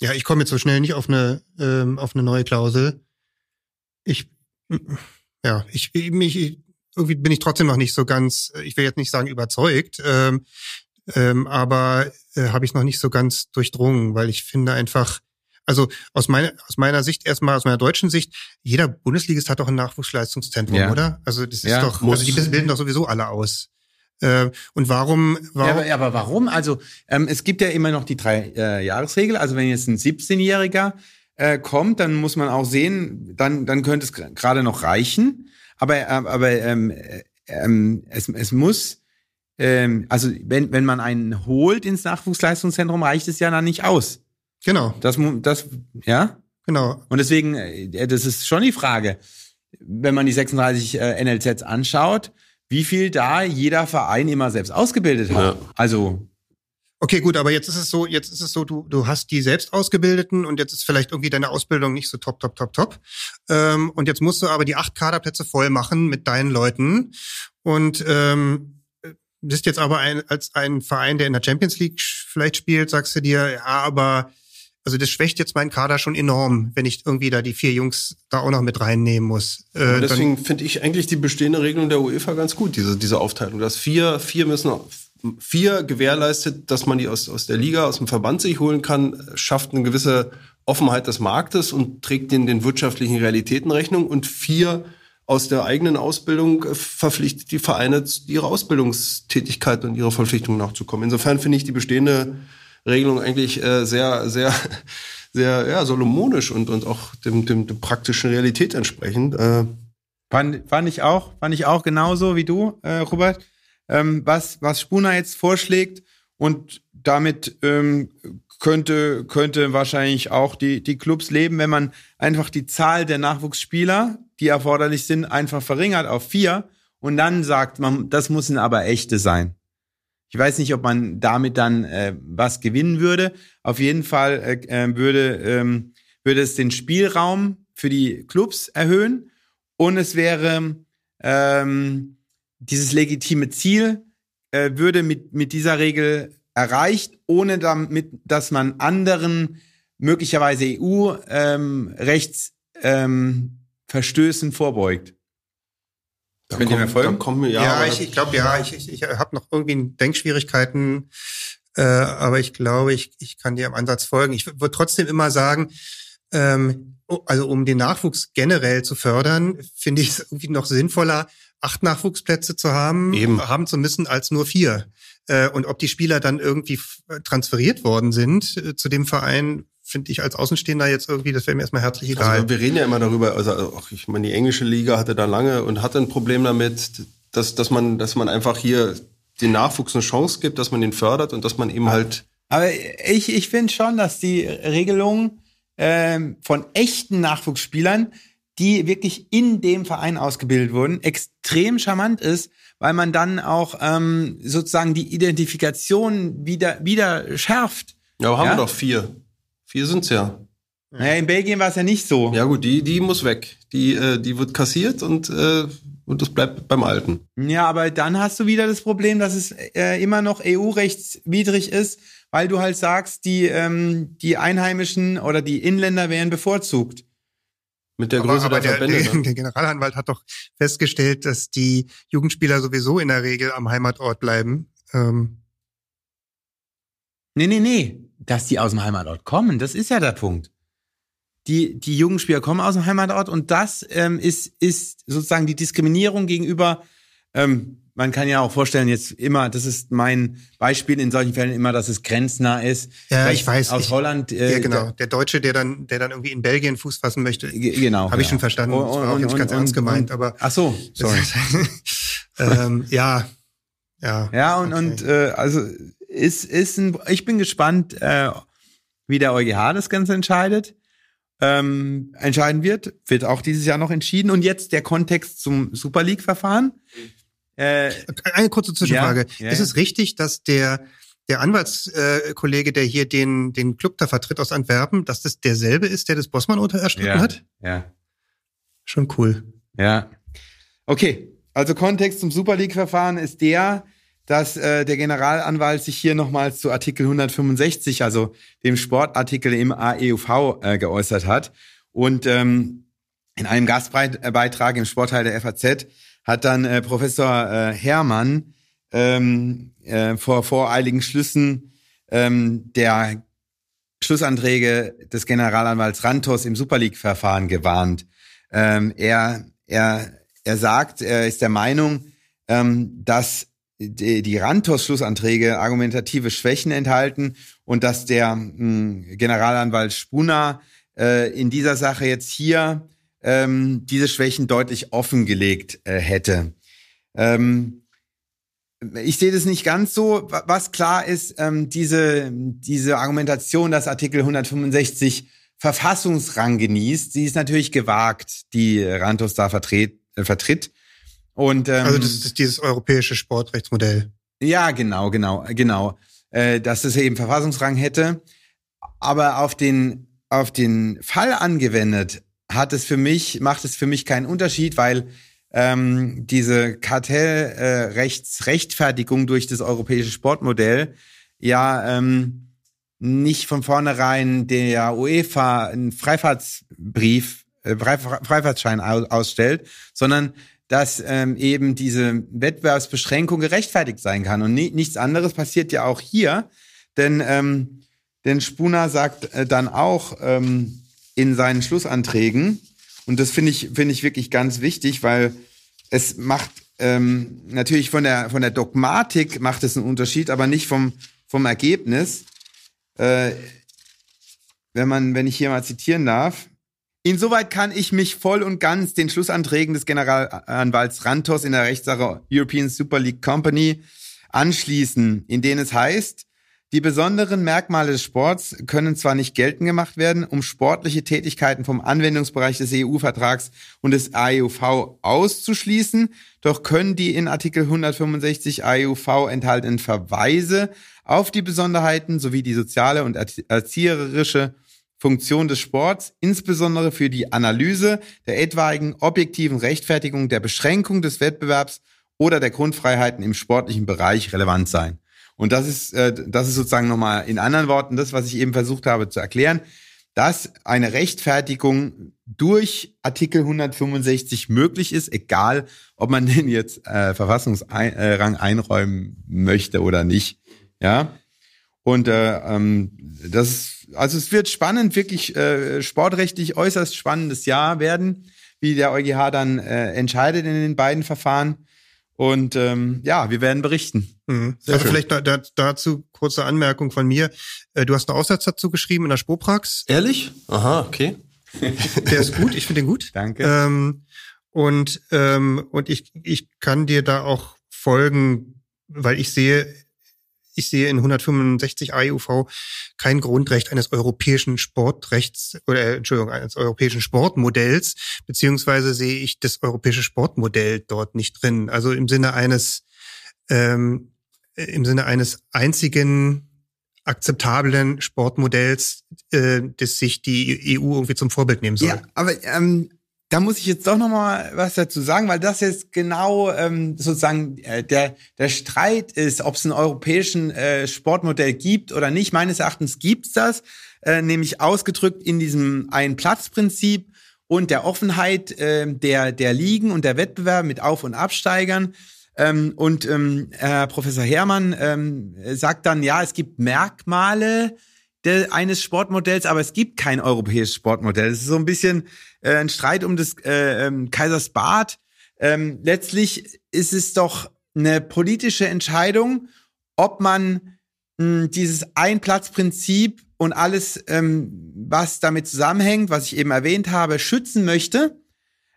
Ja, ich komme jetzt so schnell nicht auf eine, ähm, auf eine neue Klausel. Ich, ja, ich, mich, irgendwie bin ich trotzdem noch nicht so ganz, ich will jetzt nicht sagen überzeugt, ähm, ähm, aber äh, habe ich noch nicht so ganz durchdrungen, weil ich finde einfach, also aus meiner, aus meiner Sicht erstmal, aus meiner deutschen Sicht, jeder Bundesligist hat doch ein Nachwuchsleistungszentrum, Ja. oder? Also das ist Ja, doch, muss. also die bilden doch sowieso alle aus. Äh, und warum, warum? aber, ja, aber warum? Also ähm, es gibt ja immer noch die drei äh, Jahresregel. Also wenn jetzt ein 17-Jähriger äh, kommt, dann muss man auch sehen, dann dann könnte es gerade noch reichen. Aber äh, aber ähm, äh, ähm, es, es muss ähm, also wenn wenn man einen holt ins Nachwuchsleistungszentrum, reicht es ja dann nicht aus. Genau, Das das ja. genau. Und deswegen, äh, das ist schon die Frage, wenn man die 36 äh, NLZs anschaut, wie viel da jeder Verein immer selbst ausgebildet hat. Ja. Also, Okay, gut, aber jetzt ist es so, jetzt ist es so, du, du hast die selbst ausgebildeten und jetzt ist vielleicht irgendwie deine Ausbildung nicht so top, top, top, top. Ähm, und jetzt musst du aber die acht Kaderplätze voll machen mit deinen Leuten. Und ähm, bist jetzt aber ein, als ein Verein, der in der Champions League vielleicht spielt, sagst du dir, ja, aber also das schwächt jetzt meinen Kader schon enorm, wenn ich irgendwie da die vier Jungs da auch noch mit reinnehmen muss. Äh, deswegen finde ich eigentlich die bestehende Regelung der UEFA ganz gut, diese, diese Aufteilung. Dass vier, vier müssen, vier gewährleistet, dass man die aus, aus der Liga, aus dem Verband sich holen kann, schafft eine gewisse Offenheit des Marktes und trägt den, den wirtschaftlichen Realitäten Rechnung. Und vier aus der eigenen Ausbildung äh, verpflichtet die Vereine, ihre Ausbildungstätigkeit und ihre Verpflichtungen nachzukommen. Insofern finde ich die bestehende Regelung eigentlich äh, sehr, sehr, sehr ja, solomonisch und, und auch dem, dem, dem praktischen Realität entsprechend. Äh, fand, fand ich auch, fand ich auch genauso wie du, äh, Robert. Ähm, was, was Spooner jetzt vorschlägt und damit ähm, könnte, könnte wahrscheinlich auch die, die Clubs leben, wenn man einfach die Zahl der Nachwuchsspieler, die erforderlich sind, einfach verringert auf vier und dann sagt man, das müssen aber echte sein. Ich weiß nicht, ob man damit dann äh, was gewinnen würde. Auf jeden Fall äh, äh, würde, ähm, würde es den Spielraum für die Clubs erhöhen und es wäre ähm, dieses legitime Ziel äh, würde mit, mit dieser Regel erreicht, ohne damit, dass man anderen möglicherweise EU-Rechtsverstößen ähm, Verstößen vorbeugt. Da Könnt ihr mir folgen? Kommen wir, ja, Ja, ich, ich glaube, ja, ich, ich, ich habe noch irgendwie Denkschwierigkeiten, äh, aber ich glaube, ich, ich kann dir im Ansatz folgen. Ich würde trotzdem immer sagen, ähm, oh, also um den Nachwuchs generell zu fördern, finde ich es irgendwie noch sinnvoller, acht Nachwuchsplätze zu haben, Eben. haben zu müssen als nur vier. Äh, und ob die Spieler dann irgendwie transferiert worden sind äh, zu dem Verein, finde ich als Außenstehender jetzt irgendwie, das wäre mir erstmal herzlich egal. Also wir reden ja immer darüber, also auch ich meine, die englische Liga hatte da lange und hatte ein Problem damit, dass, dass man, dass man einfach hier den Nachwuchs eine Chance gibt, dass man den fördert und dass man eben halt Aber ich, ich finde schon, dass die Regelung ähm, von echten Nachwuchsspielern, die wirklich in dem Verein ausgebildet wurden, extrem charmant ist, weil man dann auch ähm, sozusagen die Identifikation wieder, wieder schärft. Ja, aber haben Ja? wir doch vier. Vier sind's ja. Naja, in Belgien war es ja nicht so. Ja gut, die, die muss weg. Die, äh, die wird kassiert und, äh, und das bleibt beim Alten. Ja, aber dann hast du wieder das Problem, dass es äh, immer noch EU-rechtswidrig ist, weil du halt sagst, die, ähm, die Einheimischen oder die Inländer wären bevorzugt. Mit der Aber, Größe aber der der, Verbände. der, ne? der Generalanwalt hat doch festgestellt, dass die Jugendspieler sowieso in der Regel am Heimatort bleiben. Ähm, Nee, nee, nee. Dass die aus dem Heimatort kommen, das ist ja der Punkt. Die, die jungen Spieler kommen aus dem Heimatort und das ähm, ist, ist sozusagen die Diskriminierung gegenüber, ähm, man kann ja auch vorstellen, jetzt immer, das ist mein Beispiel in solchen Fällen immer, dass es grenznah ist. ja, Vielleicht ich weiß. Aus ich, Holland. äh, ja, genau. Der Deutsche, der dann, der dann irgendwie in Belgien Fuß fassen möchte. Ge- Genau. Habe ich ja. schon verstanden. Und- das war auch nicht ganz und- ernst gemeint, aber. Ach so, sorry. ähm, ja. Ja. Ja, und, okay. und äh, also ist, ist ein, ich bin gespannt, äh, wie der EuGH das Ganze entscheidet. Ähm, entscheiden wird, wird auch dieses Jahr noch entschieden. Und jetzt der Kontext zum Super League-Verfahren. Äh, Eine kurze Zwischenfrage. Ja, ja, ist ja. es richtig, dass der, der Anwaltskollege, äh, Kollege, der hier den, den Club da vertritt aus Antwerpen, dass das derselbe ist, der das Bossmann unterstritten hat? ja, Schon cool. ja. Okay, also Kontext zum Super League-Verfahren ist der, dass äh, der Generalanwalt sich hier nochmals zu Artikel 165, also dem Sportartikel im AEUV, äh, geäußert hat. Und ähm, in einem Gastbeitrag im Sportteil der FAZ hat dann äh, Professor äh, Hermann ähm, äh, vor voreiligen Schlüssen ähm, der Schlussanträge des Generalanwalts Rantos im Super League-Verfahren gewarnt. Ähm, er, er, er sagt, er ist der Meinung, ähm, dass die, die Rantos-Schlussanträge argumentative Schwächen enthalten und dass der mh, Generalanwalt Spuna äh, in dieser Sache jetzt hier ähm, diese Schwächen deutlich offengelegt äh, hätte. Ähm, ich sehe das nicht ganz so. Was klar ist, ähm, diese, diese Argumentation, dass Artikel 165 Verfassungsrang genießt, sie ist natürlich gewagt, die Rantos da vertritt. Äh, vertritt. Und, ähm, also das ist dieses europäische Sportrechtsmodell. Ja, genau, genau, genau. Äh, dass es eben Verfassungsrang hätte. Aber auf den, auf den Fall angewendet hat es für mich, macht es für mich keinen Unterschied, weil ähm, diese Kartellrechtsrechtfertigung äh, durch das europäische Sportmodell ja ähm, nicht von vornherein der UEFA einen Freifahrtsbrief, äh, Freifahrtsschein ausstellt, sondern dass ähm, eben diese Wettbewerbsbeschränkung gerechtfertigt sein kann. Und ni nichts anderes passiert ja auch hier, denn, ähm, denn Spuna sagt äh, dann auch ähm, in seinen Schlussanträgen, und das finde ich, finde ich wirklich ganz wichtig, weil es macht ähm, natürlich von der, von der Dogmatik macht es einen Unterschied, aber nicht vom, vom Ergebnis. Äh, wenn man, wenn ich hier mal zitieren darf. Insoweit kann ich mich voll und ganz den Schlussanträgen des Generalanwalts Rantos in der Rechtssache European Super League Company anschließen, in denen es heißt, die besonderen Merkmale des Sports können zwar nicht geltend gemacht werden, um sportliche Tätigkeiten vom Anwendungsbereich des EU-Vertrags und des AEUV auszuschließen, doch können die in Artikel 165 AEUV enthaltenen Verweise auf die Besonderheiten sowie die soziale und erzieherische Funktion des Sports, insbesondere für die Analyse der etwaigen objektiven Rechtfertigung der Beschränkung des Wettbewerbs oder der Grundfreiheiten im sportlichen Bereich relevant sein. Und das ist, äh, das ist sozusagen nochmal in anderen Worten das, was ich eben versucht habe zu erklären, dass eine Rechtfertigung durch Artikel 165 möglich ist, egal ob man den jetzt äh, Verfassungsrang einräumen möchte oder nicht. Ja. Und äh, ähm, das ist, also es wird spannend, wirklich äh, sportrechtlich äußerst spannendes Jahr werden, wie der EuGH dann äh, entscheidet in den beiden Verfahren. Und ähm, ja, wir werden berichten. Mhm. Also schön. vielleicht da, da, dazu kurze Anmerkung von mir. Äh, du hast einen Aufsatz dazu geschrieben in der Spoprax. Ehrlich? Aha, okay. Der ist gut, ich finde den gut. Danke. Ähm, und ähm, und ich, ich kann dir da auch folgen, weil ich sehe, ich sehe in 165 AEUV kein Grundrecht eines europäischen Sportrechts oder äh, Entschuldigung, eines europäischen Sportmodells, beziehungsweise sehe ich das europäische Sportmodell dort nicht drin. Also im Sinne eines ähm, im Sinne eines einzigen akzeptablen Sportmodells, äh, das sich die EU irgendwie zum Vorbild nehmen soll. Ja, aber ähm, da muss ich jetzt doch noch mal was dazu sagen, weil das jetzt genau ähm, sozusagen äh, der der Streit ist, ob es ein europäischen äh, Sportmodell gibt oder nicht. Meines Erachtens gibt's das, äh, nämlich ausgedrückt in diesem Ein-Platz-Prinzip und der Offenheit äh, der der Ligen und der Wettbewerbe mit Auf- und Absteigern. Ähm, und ähm, Herr Professor Herrmann ähm, sagt dann, ja, es gibt Merkmale de, eines Sportmodells, aber es gibt kein europäisches Sportmodell. Es ist so ein bisschen äh, ein Streit um das äh, ähm, Kaisers Bad. Ähm, letztlich ist es doch eine politische Entscheidung, ob man mh, dieses Einplatzprinzip und alles, ähm, was damit zusammenhängt, was ich eben erwähnt habe, schützen möchte.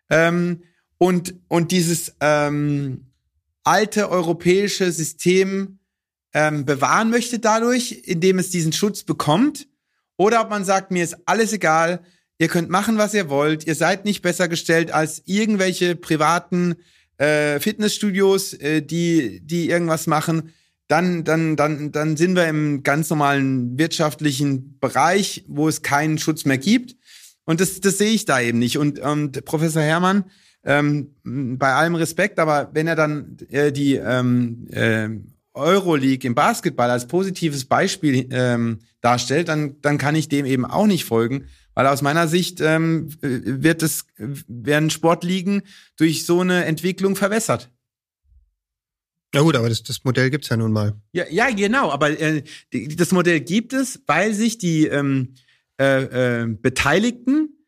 Ähm, und, und dieses ähm, alte europäische System ähm, bewahren möchte dadurch, indem es diesen Schutz bekommt. Oder ob man sagt, mir ist alles egal, ihr könnt machen, was ihr wollt, ihr seid nicht besser gestellt als irgendwelche privaten äh, Fitnessstudios, äh, die, die irgendwas machen. Dann, dann, dann, dann sind wir im ganz normalen wirtschaftlichen Bereich, wo es keinen Schutz mehr gibt. Und das, das sehe ich da eben nicht. Und, und Professor Herrmann, ähm, bei allem Respekt, aber wenn er dann äh, die ähm, äh, Euroleague im Basketball als positives Beispiel ähm, darstellt, dann, dann kann ich dem eben auch nicht folgen, Weil aus meiner Sicht ähm, wird es, werden Sportligen durch so eine Entwicklung verwässert. Ja gut, aber das, das Modell gibt's ja nun mal. Ja, ja genau, aber äh, das Modell gibt es, weil sich die ähm, äh, äh, Beteiligten,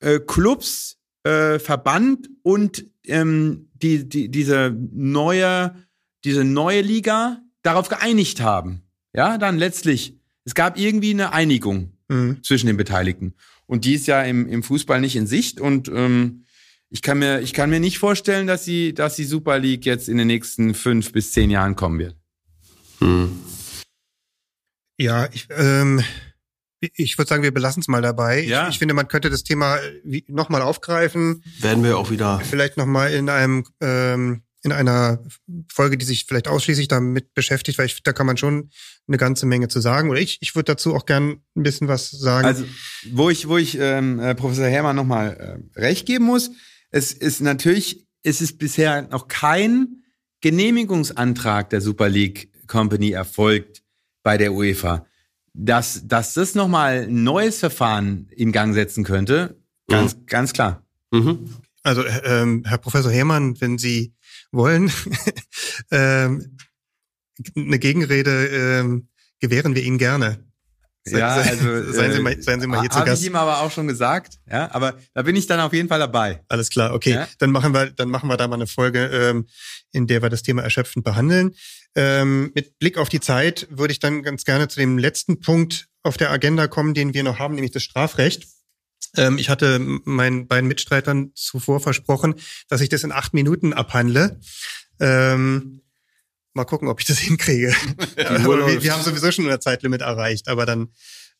äh, Clubs, äh, Verband und ähm, die, die, diese neue, diese neue Liga darauf geeinigt haben. Ja, dann letztlich. Es gab irgendwie eine Einigung Mhm. zwischen den Beteiligten. Und die ist ja im, im Fußball nicht in Sicht. Und ähm, ich kann mir, ich kann mir nicht vorstellen, dass sie, dass die Super League jetzt in den nächsten fünf bis zehn Jahren kommen wird. Ja, ich, ähm, ich würde sagen, wir belassen es mal dabei. Ja. Ich, ich finde, man könnte das Thema nochmal aufgreifen. Werden wir auch wieder. Vielleicht nochmal in einem ähm, in einer Folge, die sich vielleicht ausschließlich damit beschäftigt, weil ich da kann man schon eine ganze Menge zu sagen. Oder ich, ich würde dazu auch gern ein bisschen was sagen. Also, wo ich, wo ich ähm, äh, Professor Herrmann nochmal äh, recht geben muss, es ist natürlich, es ist bisher noch kein Genehmigungsantrag der Super League Company erfolgt bei der UEFA. Dass, dass das nochmal ein neues Verfahren in Gang setzen könnte, ganz, ganz klar. Mhm. Also, ähm, Herr Professor Herrmann, wenn Sie wollen, ähm, eine Gegenrede ähm, gewähren wir Ihnen gerne. Se- Ja, also seien Sie äh, mal, seien Sie mal hier zu Habe Gast. ich ihm aber auch schon gesagt, ja, aber da bin ich dann auf jeden Fall dabei. Alles klar, okay. Ja. Dann machen wir, dann machen wir da mal eine Folge, ähm, in der wir das Thema erschöpfend behandeln. Ähm, mit Blick auf die Zeit würde ich dann ganz gerne zu dem letzten Punkt auf der Agenda kommen, den wir noch haben, nämlich das Strafrecht. Ähm, ich hatte meinen beiden Mitstreitern zuvor versprochen, dass ich das in acht Minuten abhandle. Ähm, mal gucken, ob ich das hinkriege. wir, wir haben sowieso schon unser Zeitlimit erreicht, aber dann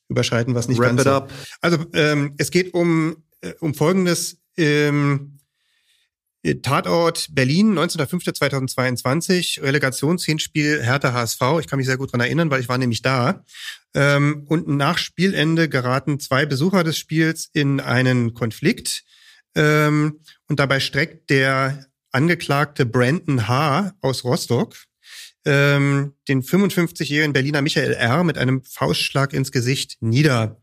überschreiten wir es nicht Wrap ganz it so. up. Also ähm, es geht um, äh, um Folgendes. Ähm, äh, Tatort Berlin, 19.05.2022, Relegationshinspiel Hertha HSV. Ich kann mich sehr gut dran erinnern, weil ich war nämlich da. Ähm, und nach Spielende geraten zwei Besucher des Spiels in einen Konflikt. Ähm, und dabei streckt der Angeklagte Brandon H. aus Rostock ähm, den 55-jährigen Berliner Michael R. mit einem Faustschlag ins Gesicht nieder.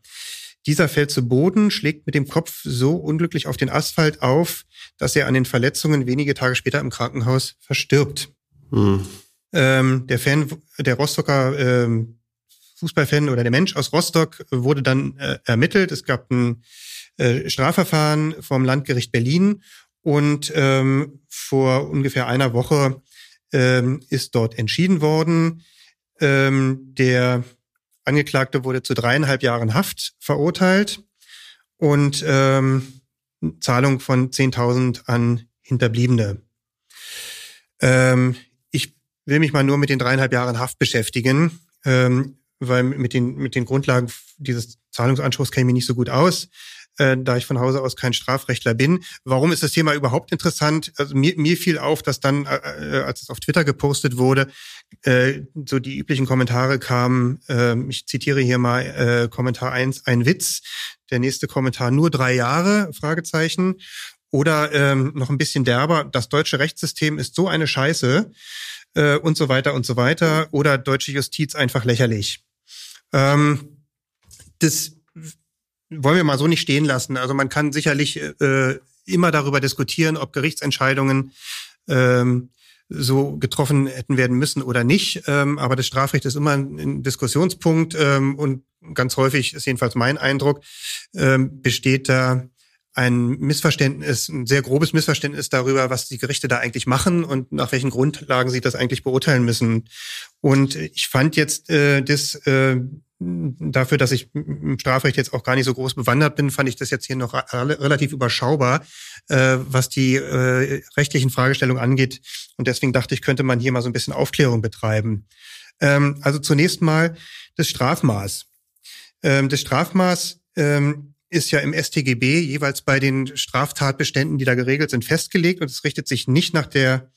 Dieser fällt zu Boden, schlägt mit dem Kopf so unglücklich auf den Asphalt auf, dass er an den Verletzungen wenige Tage später im Krankenhaus verstirbt. Mhm. Ähm, der Fan, der Rostocker ähm, Fußballfan oder der Mensch aus Rostock wurde dann äh, ermittelt. Es gab ein äh, Strafverfahren vom Landgericht Berlin und ähm, vor ungefähr einer Woche ähm, ist dort entschieden worden. Ähm, der Angeklagte wurde zu dreieinhalb Jahren Haft verurteilt und ähm, Zahlung von 10.000 an Hinterbliebene. Ähm, ich will mich mal nur mit den dreieinhalb Jahren Haft beschäftigen, ähm, weil mit den, mit den Grundlagen dieses Zahlungsanspruchs kenne ich nicht so gut aus, äh, da ich von Hause aus kein Strafrechtler bin. Warum ist das Thema überhaupt interessant? Also mir, mir fiel auf, dass dann, äh, äh, als es auf Twitter gepostet wurde, äh, so die üblichen Kommentare kamen, äh, ich zitiere hier mal äh, Kommentar eins: ein Witz, der nächste Kommentar nur drei Jahre, Fragezeichen. Oder ähm, noch ein bisschen derber, das deutsche Rechtssystem ist so eine Scheiße äh, und so weiter und so weiter. Oder deutsche Justiz einfach lächerlich. Ähm, das wollen wir mal so nicht stehen lassen. Also man kann sicherlich äh, immer darüber diskutieren, ob Gerichtsentscheidungen ähm, so getroffen hätten werden müssen oder nicht. Ähm, aber das Strafrecht ist immer ein, Diskussionspunkt ähm, und ganz häufig ist jedenfalls mein Eindruck, ähm, besteht da ein Missverständnis, ein sehr grobes Missverständnis darüber, was die Gerichte da eigentlich machen und nach welchen Grundlagen sie das eigentlich beurteilen müssen. Und ich fand jetzt äh, das äh, dafür, dass ich im Strafrecht jetzt auch gar nicht so groß bewandert bin, fand ich das jetzt hier noch re relativ überschaubar, äh, was die äh, rechtlichen Fragestellungen angeht. Und deswegen dachte ich, könnte man hier mal so ein bisschen Aufklärung betreiben. Ähm, also zunächst mal das Strafmaß. Ähm, das Strafmaß ähm, ist ja im StGB jeweils bei den Straftatbeständen, die da geregelt sind, festgelegt und es richtet sich nicht nach der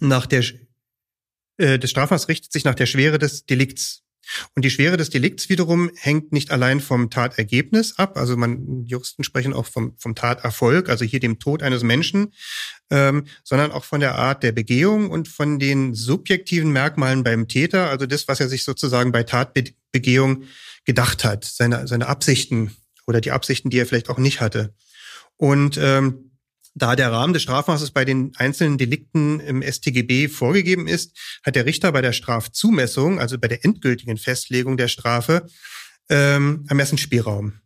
nach der äh, das Strafmaß richtet sich nach der Schwere des Delikts. Und die Schwere des Delikts wiederum hängt nicht allein vom Tatergebnis ab, also man Juristen sprechen auch vom, vom Taterfolg, also hier dem Tod eines Menschen, ähm, sondern auch von der Art der Begehung und von den subjektiven Merkmalen beim Täter, also das, was er sich sozusagen bei Tatbegehung gedacht hat, seine, seine Absichten oder die Absichten, die er vielleicht auch nicht hatte. Und ähm, da der Rahmen des Strafmaßes bei den einzelnen Delikten im StGB vorgegeben ist, hat der Richter bei der Strafzumessung, also bei der endgültigen Festlegung der Strafe, ähm, Ermessensspielraum.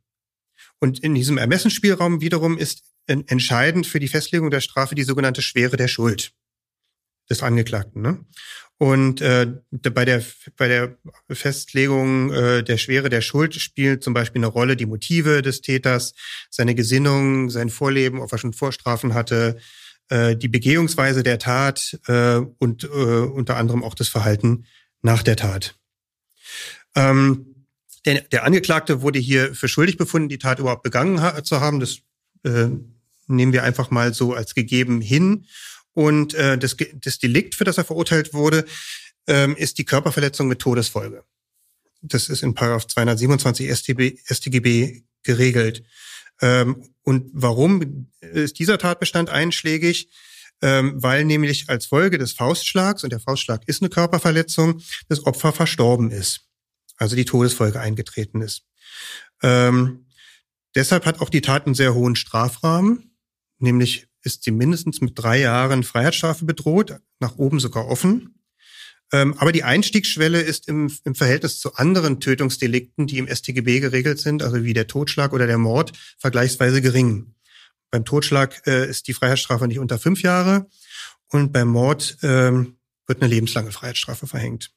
Und in diesem Ermessensspielraum wiederum ist entscheidend für die Festlegung der Strafe die sogenannte Schwere der Schuld des Angeklagten. Ne? Und äh, bei der bei der Festlegung äh, der Schwere der Schuld spielt zum Beispiel eine Rolle die Motive des Täters, seine Gesinnung, sein Vorleben, ob er schon Vorstrafen hatte, äh, die Begehungsweise der Tat äh, und äh, unter anderem auch das Verhalten nach der Tat. Ähm, der, der Angeklagte wurde hier für schuldig befunden, die Tat überhaupt begangen ha zu haben. Das äh, nehmen wir einfach mal so als gegeben hin. Und äh, das, das Delikt, für das er verurteilt wurde, ähm, ist die Körperverletzung mit Todesfolge. Das ist in Paragraph 227 StB, StGB geregelt. Ähm, und warum ist dieser Tatbestand einschlägig? Ähm, weil nämlich als Folge des Faustschlags, und der Faustschlag ist eine Körperverletzung, das Opfer verstorben ist. Also die Todesfolge eingetreten ist. Ähm, deshalb hat auch die Tat einen sehr hohen Strafrahmen, nämlich ist sie mindestens mit drei Jahren Freiheitsstrafe bedroht, nach oben sogar offen. Ähm, aber die Einstiegsschwelle ist im, im Verhältnis zu anderen Tötungsdelikten, die im StGB geregelt sind, also wie der Totschlag oder der Mord, vergleichsweise gering. Beim Totschlag äh, ist die Freiheitsstrafe nicht unter fünf Jahre und beim Mord ähm, wird eine lebenslange Freiheitsstrafe verhängt.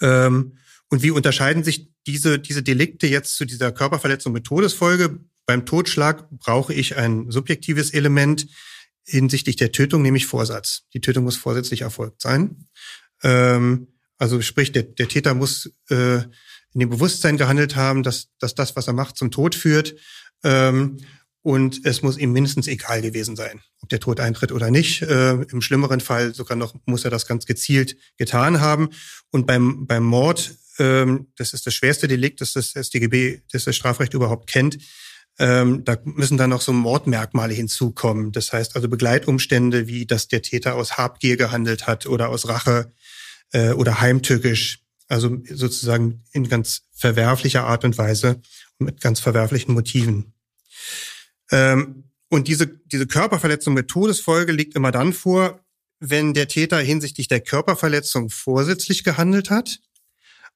Ähm, und wie unterscheiden sich diese, diese Delikte jetzt zu dieser Körperverletzung mit Todesfolge? Beim Totschlag brauche ich ein subjektives Element hinsichtlich der Tötung, nämlich Vorsatz. Die Tötung muss vorsätzlich erfolgt sein. Ähm, also sprich, der, der Täter muss äh, in dem Bewusstsein gehandelt haben, dass, dass das, was er macht, zum Tod führt. Ähm, und es muss ihm mindestens egal gewesen sein, ob der Tod eintritt oder nicht. Äh, Im schlimmeren Fall sogar noch muss er das ganz gezielt getan haben. Und beim, beim Mord, ähm, das ist das schwerste Delikt, das das StGB, das das Strafrecht überhaupt kennt, ähm, da müssen dann noch so Mordmerkmale hinzukommen. Das heißt also Begleitumstände, wie dass der Täter aus Habgier gehandelt hat oder aus Rache äh, oder heimtückisch. Also sozusagen in ganz verwerflicher Art und Weise und mit ganz verwerflichen Motiven. Ähm, und diese, diese Körperverletzung mit Todesfolge liegt immer dann vor, wenn der Täter hinsichtlich der Körperverletzung vorsätzlich gehandelt hat,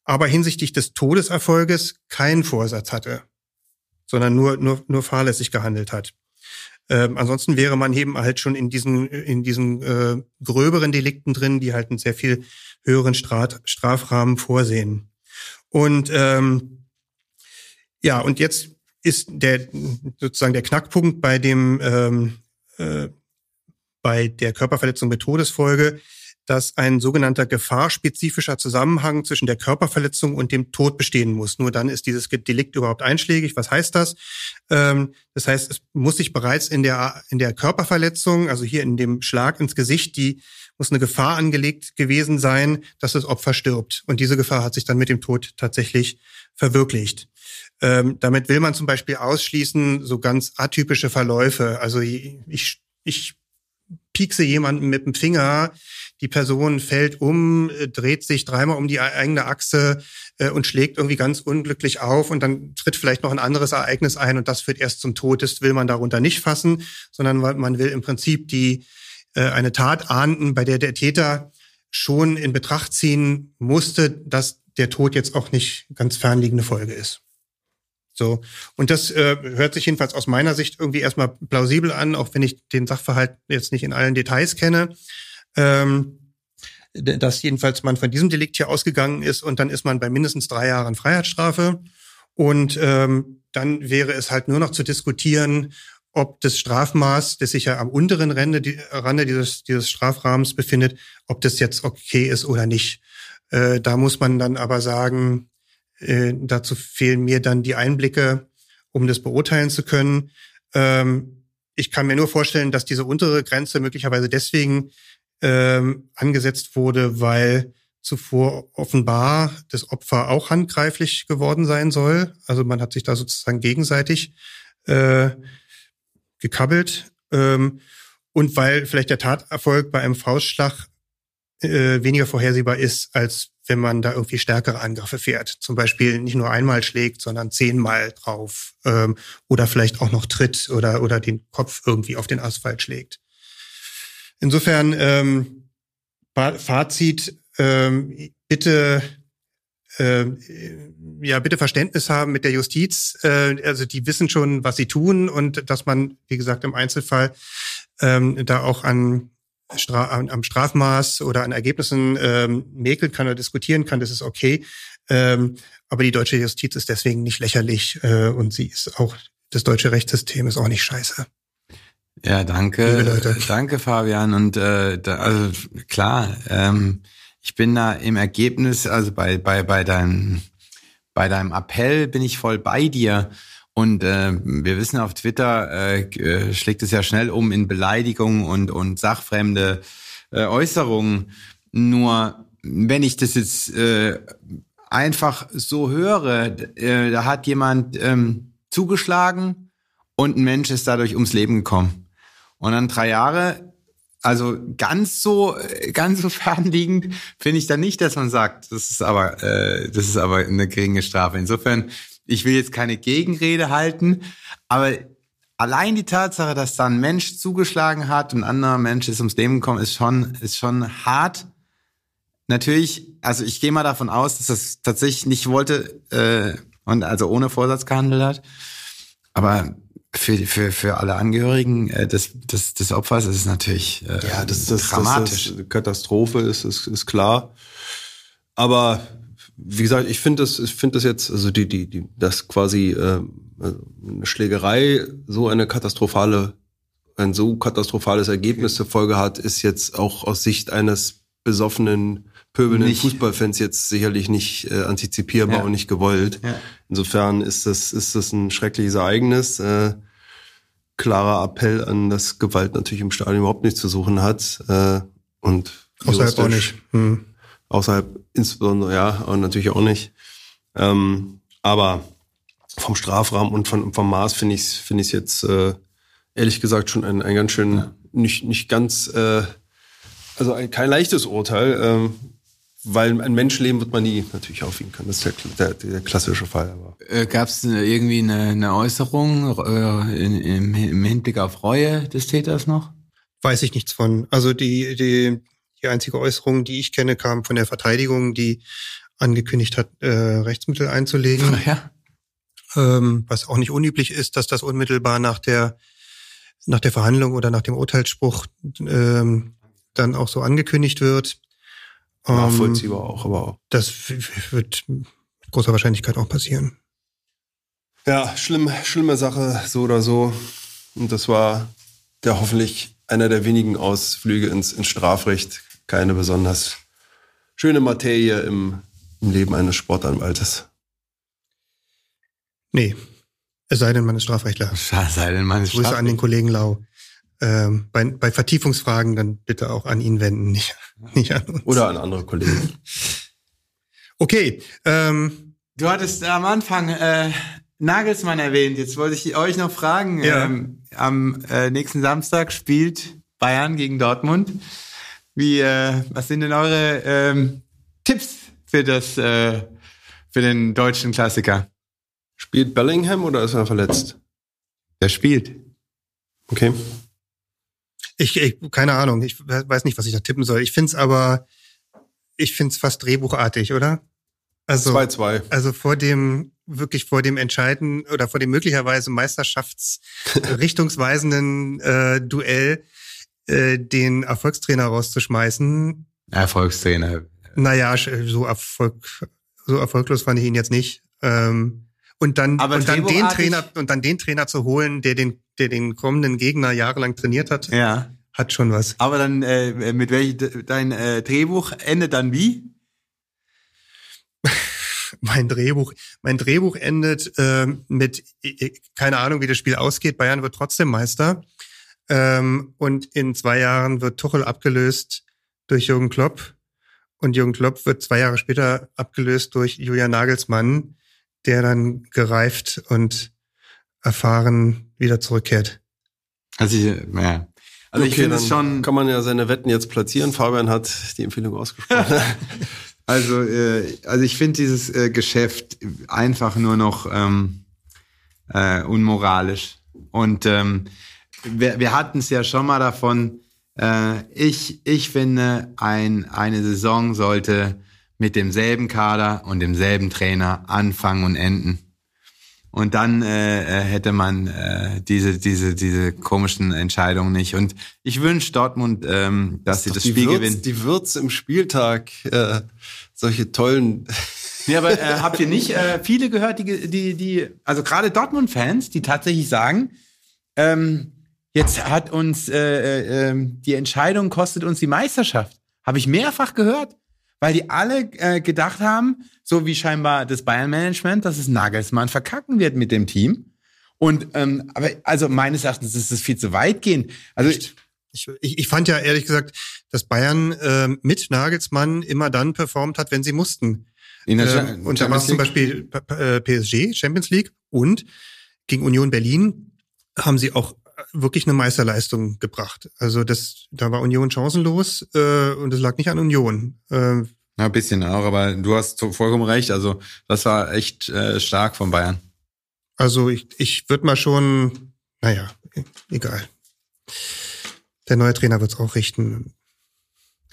aber hinsichtlich des Todeserfolges keinen Vorsatz hatte sondern nur, nur, nur fahrlässig gehandelt hat. Ähm, ansonsten wäre man eben halt schon in diesen, in diesen äh, gröberen Delikten drin, die halt einen sehr viel höheren Straf Strafrahmen vorsehen. Und ähm, ja, und jetzt ist der sozusagen der Knackpunkt bei dem ähm, äh, bei der Körperverletzung mit Todesfolge, dass ein sogenannter gefahrspezifischer Zusammenhang zwischen der Körperverletzung und dem Tod bestehen muss. Nur dann ist dieses Delikt überhaupt einschlägig. Was heißt das? Ähm, das heißt, es muss sich bereits in der, in der Körperverletzung, also hier in dem Schlag ins Gesicht, die muss eine Gefahr angelegt gewesen sein, dass das Opfer stirbt. Und diese Gefahr hat sich dann mit dem Tod tatsächlich verwirklicht. Ähm, damit will man zum Beispiel ausschließen so ganz atypische Verläufe. Also ich, ich piekse jemanden mit dem Finger, die Person fällt um, äh, dreht sich dreimal um die eigene Achse äh, und schlägt irgendwie ganz unglücklich auf und dann tritt vielleicht noch ein anderes Ereignis ein und das führt erst zum Tod. Das will man darunter nicht fassen, sondern man will im Prinzip die äh, eine Tat ahnden, bei der der Täter schon in Betracht ziehen musste, dass der Tod jetzt auch nicht ganz fernliegende Folge ist. So. Und das äh, hört sich jedenfalls aus meiner Sicht irgendwie erstmal plausibel an, auch wenn ich den Sachverhalt jetzt nicht in allen Details kenne ähm, dass jedenfalls man von diesem Delikt hier ausgegangen ist und dann ist man bei mindestens drei Jahren Freiheitsstrafe. Und ähm, dann wäre es halt nur noch zu diskutieren, ob das Strafmaß, das sich ja am unteren Rande, die, Rande dieses, dieses Strafrahmens befindet, ob das jetzt okay ist oder nicht. Äh, da muss man dann aber sagen, äh, dazu fehlen mir dann die Einblicke, um das beurteilen zu können. Ähm, ich kann mir nur vorstellen, dass diese untere Grenze möglicherweise deswegen ähm, angesetzt wurde, weil zuvor offenbar das Opfer auch handgreiflich geworden sein soll. Also man hat sich da sozusagen gegenseitig äh, gekabbelt. Ähm, und weil vielleicht der Taterfolg bei einem Faustschlag äh, weniger vorhersehbar ist, als wenn man da irgendwie stärkere Angriffe fährt. Zum Beispiel nicht nur einmal schlägt, sondern zehnmal drauf. Ähm, oder vielleicht auch noch tritt oder, oder den Kopf irgendwie auf den Asphalt schlägt. Insofern, ähm, Fazit, ähm, bitte äh, ja bitte Verständnis haben mit der Justiz. Äh, also die wissen schon, was sie tun und dass man, wie gesagt, im Einzelfall ähm, da auch an, Stra am Strafmaß oder an Ergebnissen ähm, mäkeln kann oder diskutieren kann, das ist okay. Ähm, aber die deutsche Justiz ist deswegen nicht lächerlich äh, und sie ist auch, das deutsche Rechtssystem ist auch nicht scheiße. Ja, danke. Danke, Fabian. Und äh, da, also klar, ähm, ich bin da im Ergebnis, also bei, bei, bei deinem, bei deinem Appell bin ich voll bei dir. Und äh, wir wissen, auf Twitter äh, äh, schlägt es ja schnell um in Beleidigungen und, und sachfremde äh, Äußerungen. Nur wenn ich das jetzt äh, einfach so höre, äh, da hat jemand ähm, zugeschlagen und ein Mensch ist dadurch ums Leben gekommen. Und dann drei Jahre also ganz so, ganz so fernliegend finde ich da nicht, dass man sagt, das ist aber, äh, das ist aber eine geringe Strafe. Insofern, ich will jetzt keine Gegenrede halten, aber allein die Tatsache, dass da ein Mensch zugeschlagen hat und ein anderer Mensch ist ums Leben gekommen, ist schon, ist schon hart. Natürlich, also ich gehe mal davon aus, dass das tatsächlich nicht wollte äh, und also ohne Vorsatz gehandelt hat. Aber für, für, für alle Angehörigen äh, des, des, des Opfers ist es natürlich äh, ja, das, das, dramatisch. Das, das Katastrophe ist, ist, ist klar. Aber wie gesagt, ich finde das, ich finde das jetzt, also die, die, die, das quasi äh, eine Schlägerei so eine katastrophale, ein so katastrophales Ergebnis zur Folge hat, ist jetzt auch aus Sicht eines besoffenen, pöbelnden nicht. Fußballfans jetzt sicherlich nicht äh, antizipierbar ja. und nicht gewollt. Ja. Insofern ist das, ist das ein schreckliches Ereignis. Äh, klarer Appell an, dass Gewalt natürlich im Stadion überhaupt nichts zu suchen hat. Äh, und außerhalb auch nicht. Hm. Außerhalb insbesondere, ja, und natürlich auch nicht. Ähm, aber vom Strafrahmen und von, vom Maß finde ich es finde ich jetzt äh, ehrlich gesagt schon ein, ein ganz schön, ja. nicht, nicht ganz äh, also ein, kein leichtes Urteil, ähm, weil ein Menschenleben wird man nie natürlich aufwiegen können. Das ist der, der, der klassische Fall. Äh, Gab es irgendwie eine, eine Äußerung äh, in, im, im Hinblick auf Reue des Täters noch? Weiß ich nichts von. Also die, die, die einzige Äußerung, die ich kenne, kam von der Verteidigung, die angekündigt hat, äh, Rechtsmittel einzulegen. Ja. Ähm, was auch nicht unüblich ist, dass das unmittelbar nach der nach der Verhandlung oder nach dem Urteilsspruch ähm, dann auch so angekündigt wird. Nachvollziehbar ähm, auch, aber. Das wird mit großer Wahrscheinlichkeit auch passieren. Ja, schlimm, schlimme Sache, so oder so. Und das war der hoffentlich einer der wenigen Ausflüge ins, ins Strafrecht. Keine besonders schöne Materie im, im Leben eines Sportanwaltes. Nee. Es sei denn, man ist Strafrechtler. Es sei denn, man ist Grüße an den Kollegen Lau ähm, bei, bei Vertiefungsfragen dann bitte auch an ihn wenden, nicht, nicht an uns. Oder an andere Kollegen. Okay. Ähm, du hattest am Anfang äh, Nagelsmann erwähnt. Jetzt wollte ich euch noch fragen. Ja. Ähm, am äh, nächsten Samstag spielt Bayern gegen Dortmund. Wie, äh, was sind denn eure ähm, Tipps für das, äh, für den deutschen Klassiker? Spielt Bellingham oder ist er verletzt? Der spielt. Okay. Ich, ich keine Ahnung, ich weiß nicht, was ich da tippen soll. Ich find's aber, ich find's fast drehbuchartig, oder? Also 2-2. Also vor dem, wirklich vor dem entscheidenden oder vor dem möglicherweise meisterschaftsrichtungsweisenden äh, Duell äh, den Erfolgstrainer rauszuschmeißen. Erfolgstrainer. Naja, so, Erfolg, so erfolglos fand ich ihn jetzt nicht. Ähm, und dann, Aber und dann den Trainer und dann den Trainer zu holen, der den, der den kommenden Gegner jahrelang trainiert hat, ja. hat schon was. Aber dann äh, mit welchem dein äh, Drehbuch endet dann wie? mein Drehbuch, mein Drehbuch endet äh, mit keine Ahnung, wie das Spiel ausgeht. Bayern wird trotzdem Meister ähm, und in zwei Jahren wird Tuchel abgelöst durch Jürgen Klopp Und Jürgen Klopp wird zwei Jahre später abgelöst durch Julian Nagelsmann, der dann gereift und erfahren wieder zurückkehrt. Also, ich, ja. Also ich Okay, finde es schon. Kann man ja seine Wetten jetzt platzieren. Fabian hat die Empfehlung ausgesprochen. Also, äh, also ich finde dieses äh, Geschäft einfach nur noch ähm, äh, unmoralisch. Und ähm, wir, wir hatten es ja schon mal davon. Äh, ich, ich finde, ein, eine Saison sollte mit demselben Kader und demselben Trainer anfangen und enden. Und dann äh, äh, hätte man äh, diese, diese, diese komischen Entscheidungen nicht. Und ich wünsche Dortmund, ähm, dass sie Doch das Spiel Würz, gewinnen. Die Würz im Spieltag, äh, solche tollen. Nee, aber äh, habt ihr nicht äh, viele gehört, die, die, die, also gerade Dortmund-Fans, die tatsächlich sagen, ähm, jetzt hat uns äh, äh, ähm, die Entscheidung kostet uns die Meisterschaft. Habe ich mehrfach gehört, weil die alle äh, gedacht haben, so wie scheinbar das Bayern-Management, dass es Nagelsmann verkacken wird mit dem Team. Und ähm, aber also meines Erachtens ist es viel zu weitgehend. Also Ich, ich, ich fand ja ehrlich gesagt, dass Bayern äh, mit Nagelsmann immer dann performt hat, wenn sie mussten. in der Äh, und da war es zum Beispiel P- P- äh, PSG, Champions League und gegen Union Berlin haben sie auch wirklich eine Meisterleistung gebracht. Also das, da war Union chancenlos äh, und es lag nicht an Union. Äh, Ja, ein bisschen auch, aber du hast vollkommen recht. Also das war echt äh, stark von Bayern. also ich, ich würde mal schon, naja, e- egal. Der neue Trainer wird es auch richten.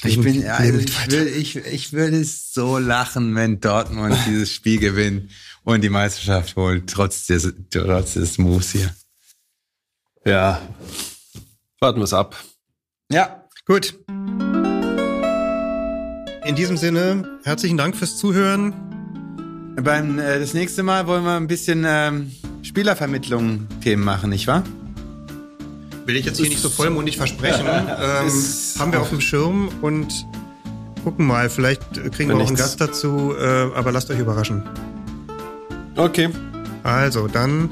Ich bin, also ich, will, ich, ich würde so lachen, wenn Dortmund dieses Spiel gewinnt und die Meisterschaft holt, trotz des, trotz des Moves hier. Ja. Warten wir es ab. Ja, Gut. In diesem Sinne, herzlichen Dank fürs Zuhören. beim äh, das nächste Mal wollen wir ein bisschen ähm, Spielervermittlung-Themen machen, nicht wahr? Will ich jetzt hier nicht so vollmundig versprechen. ähm, haben wir auf dem Schirm und gucken mal. Vielleicht kriegen wir auch einen nichts- Gast dazu, äh, aber lasst euch überraschen. Okay. Also, dann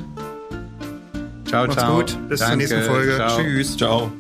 Ciao, macht's ciao. gut. Bis zur Danke, nächsten Folge. ciao. Tschüss. Ciao.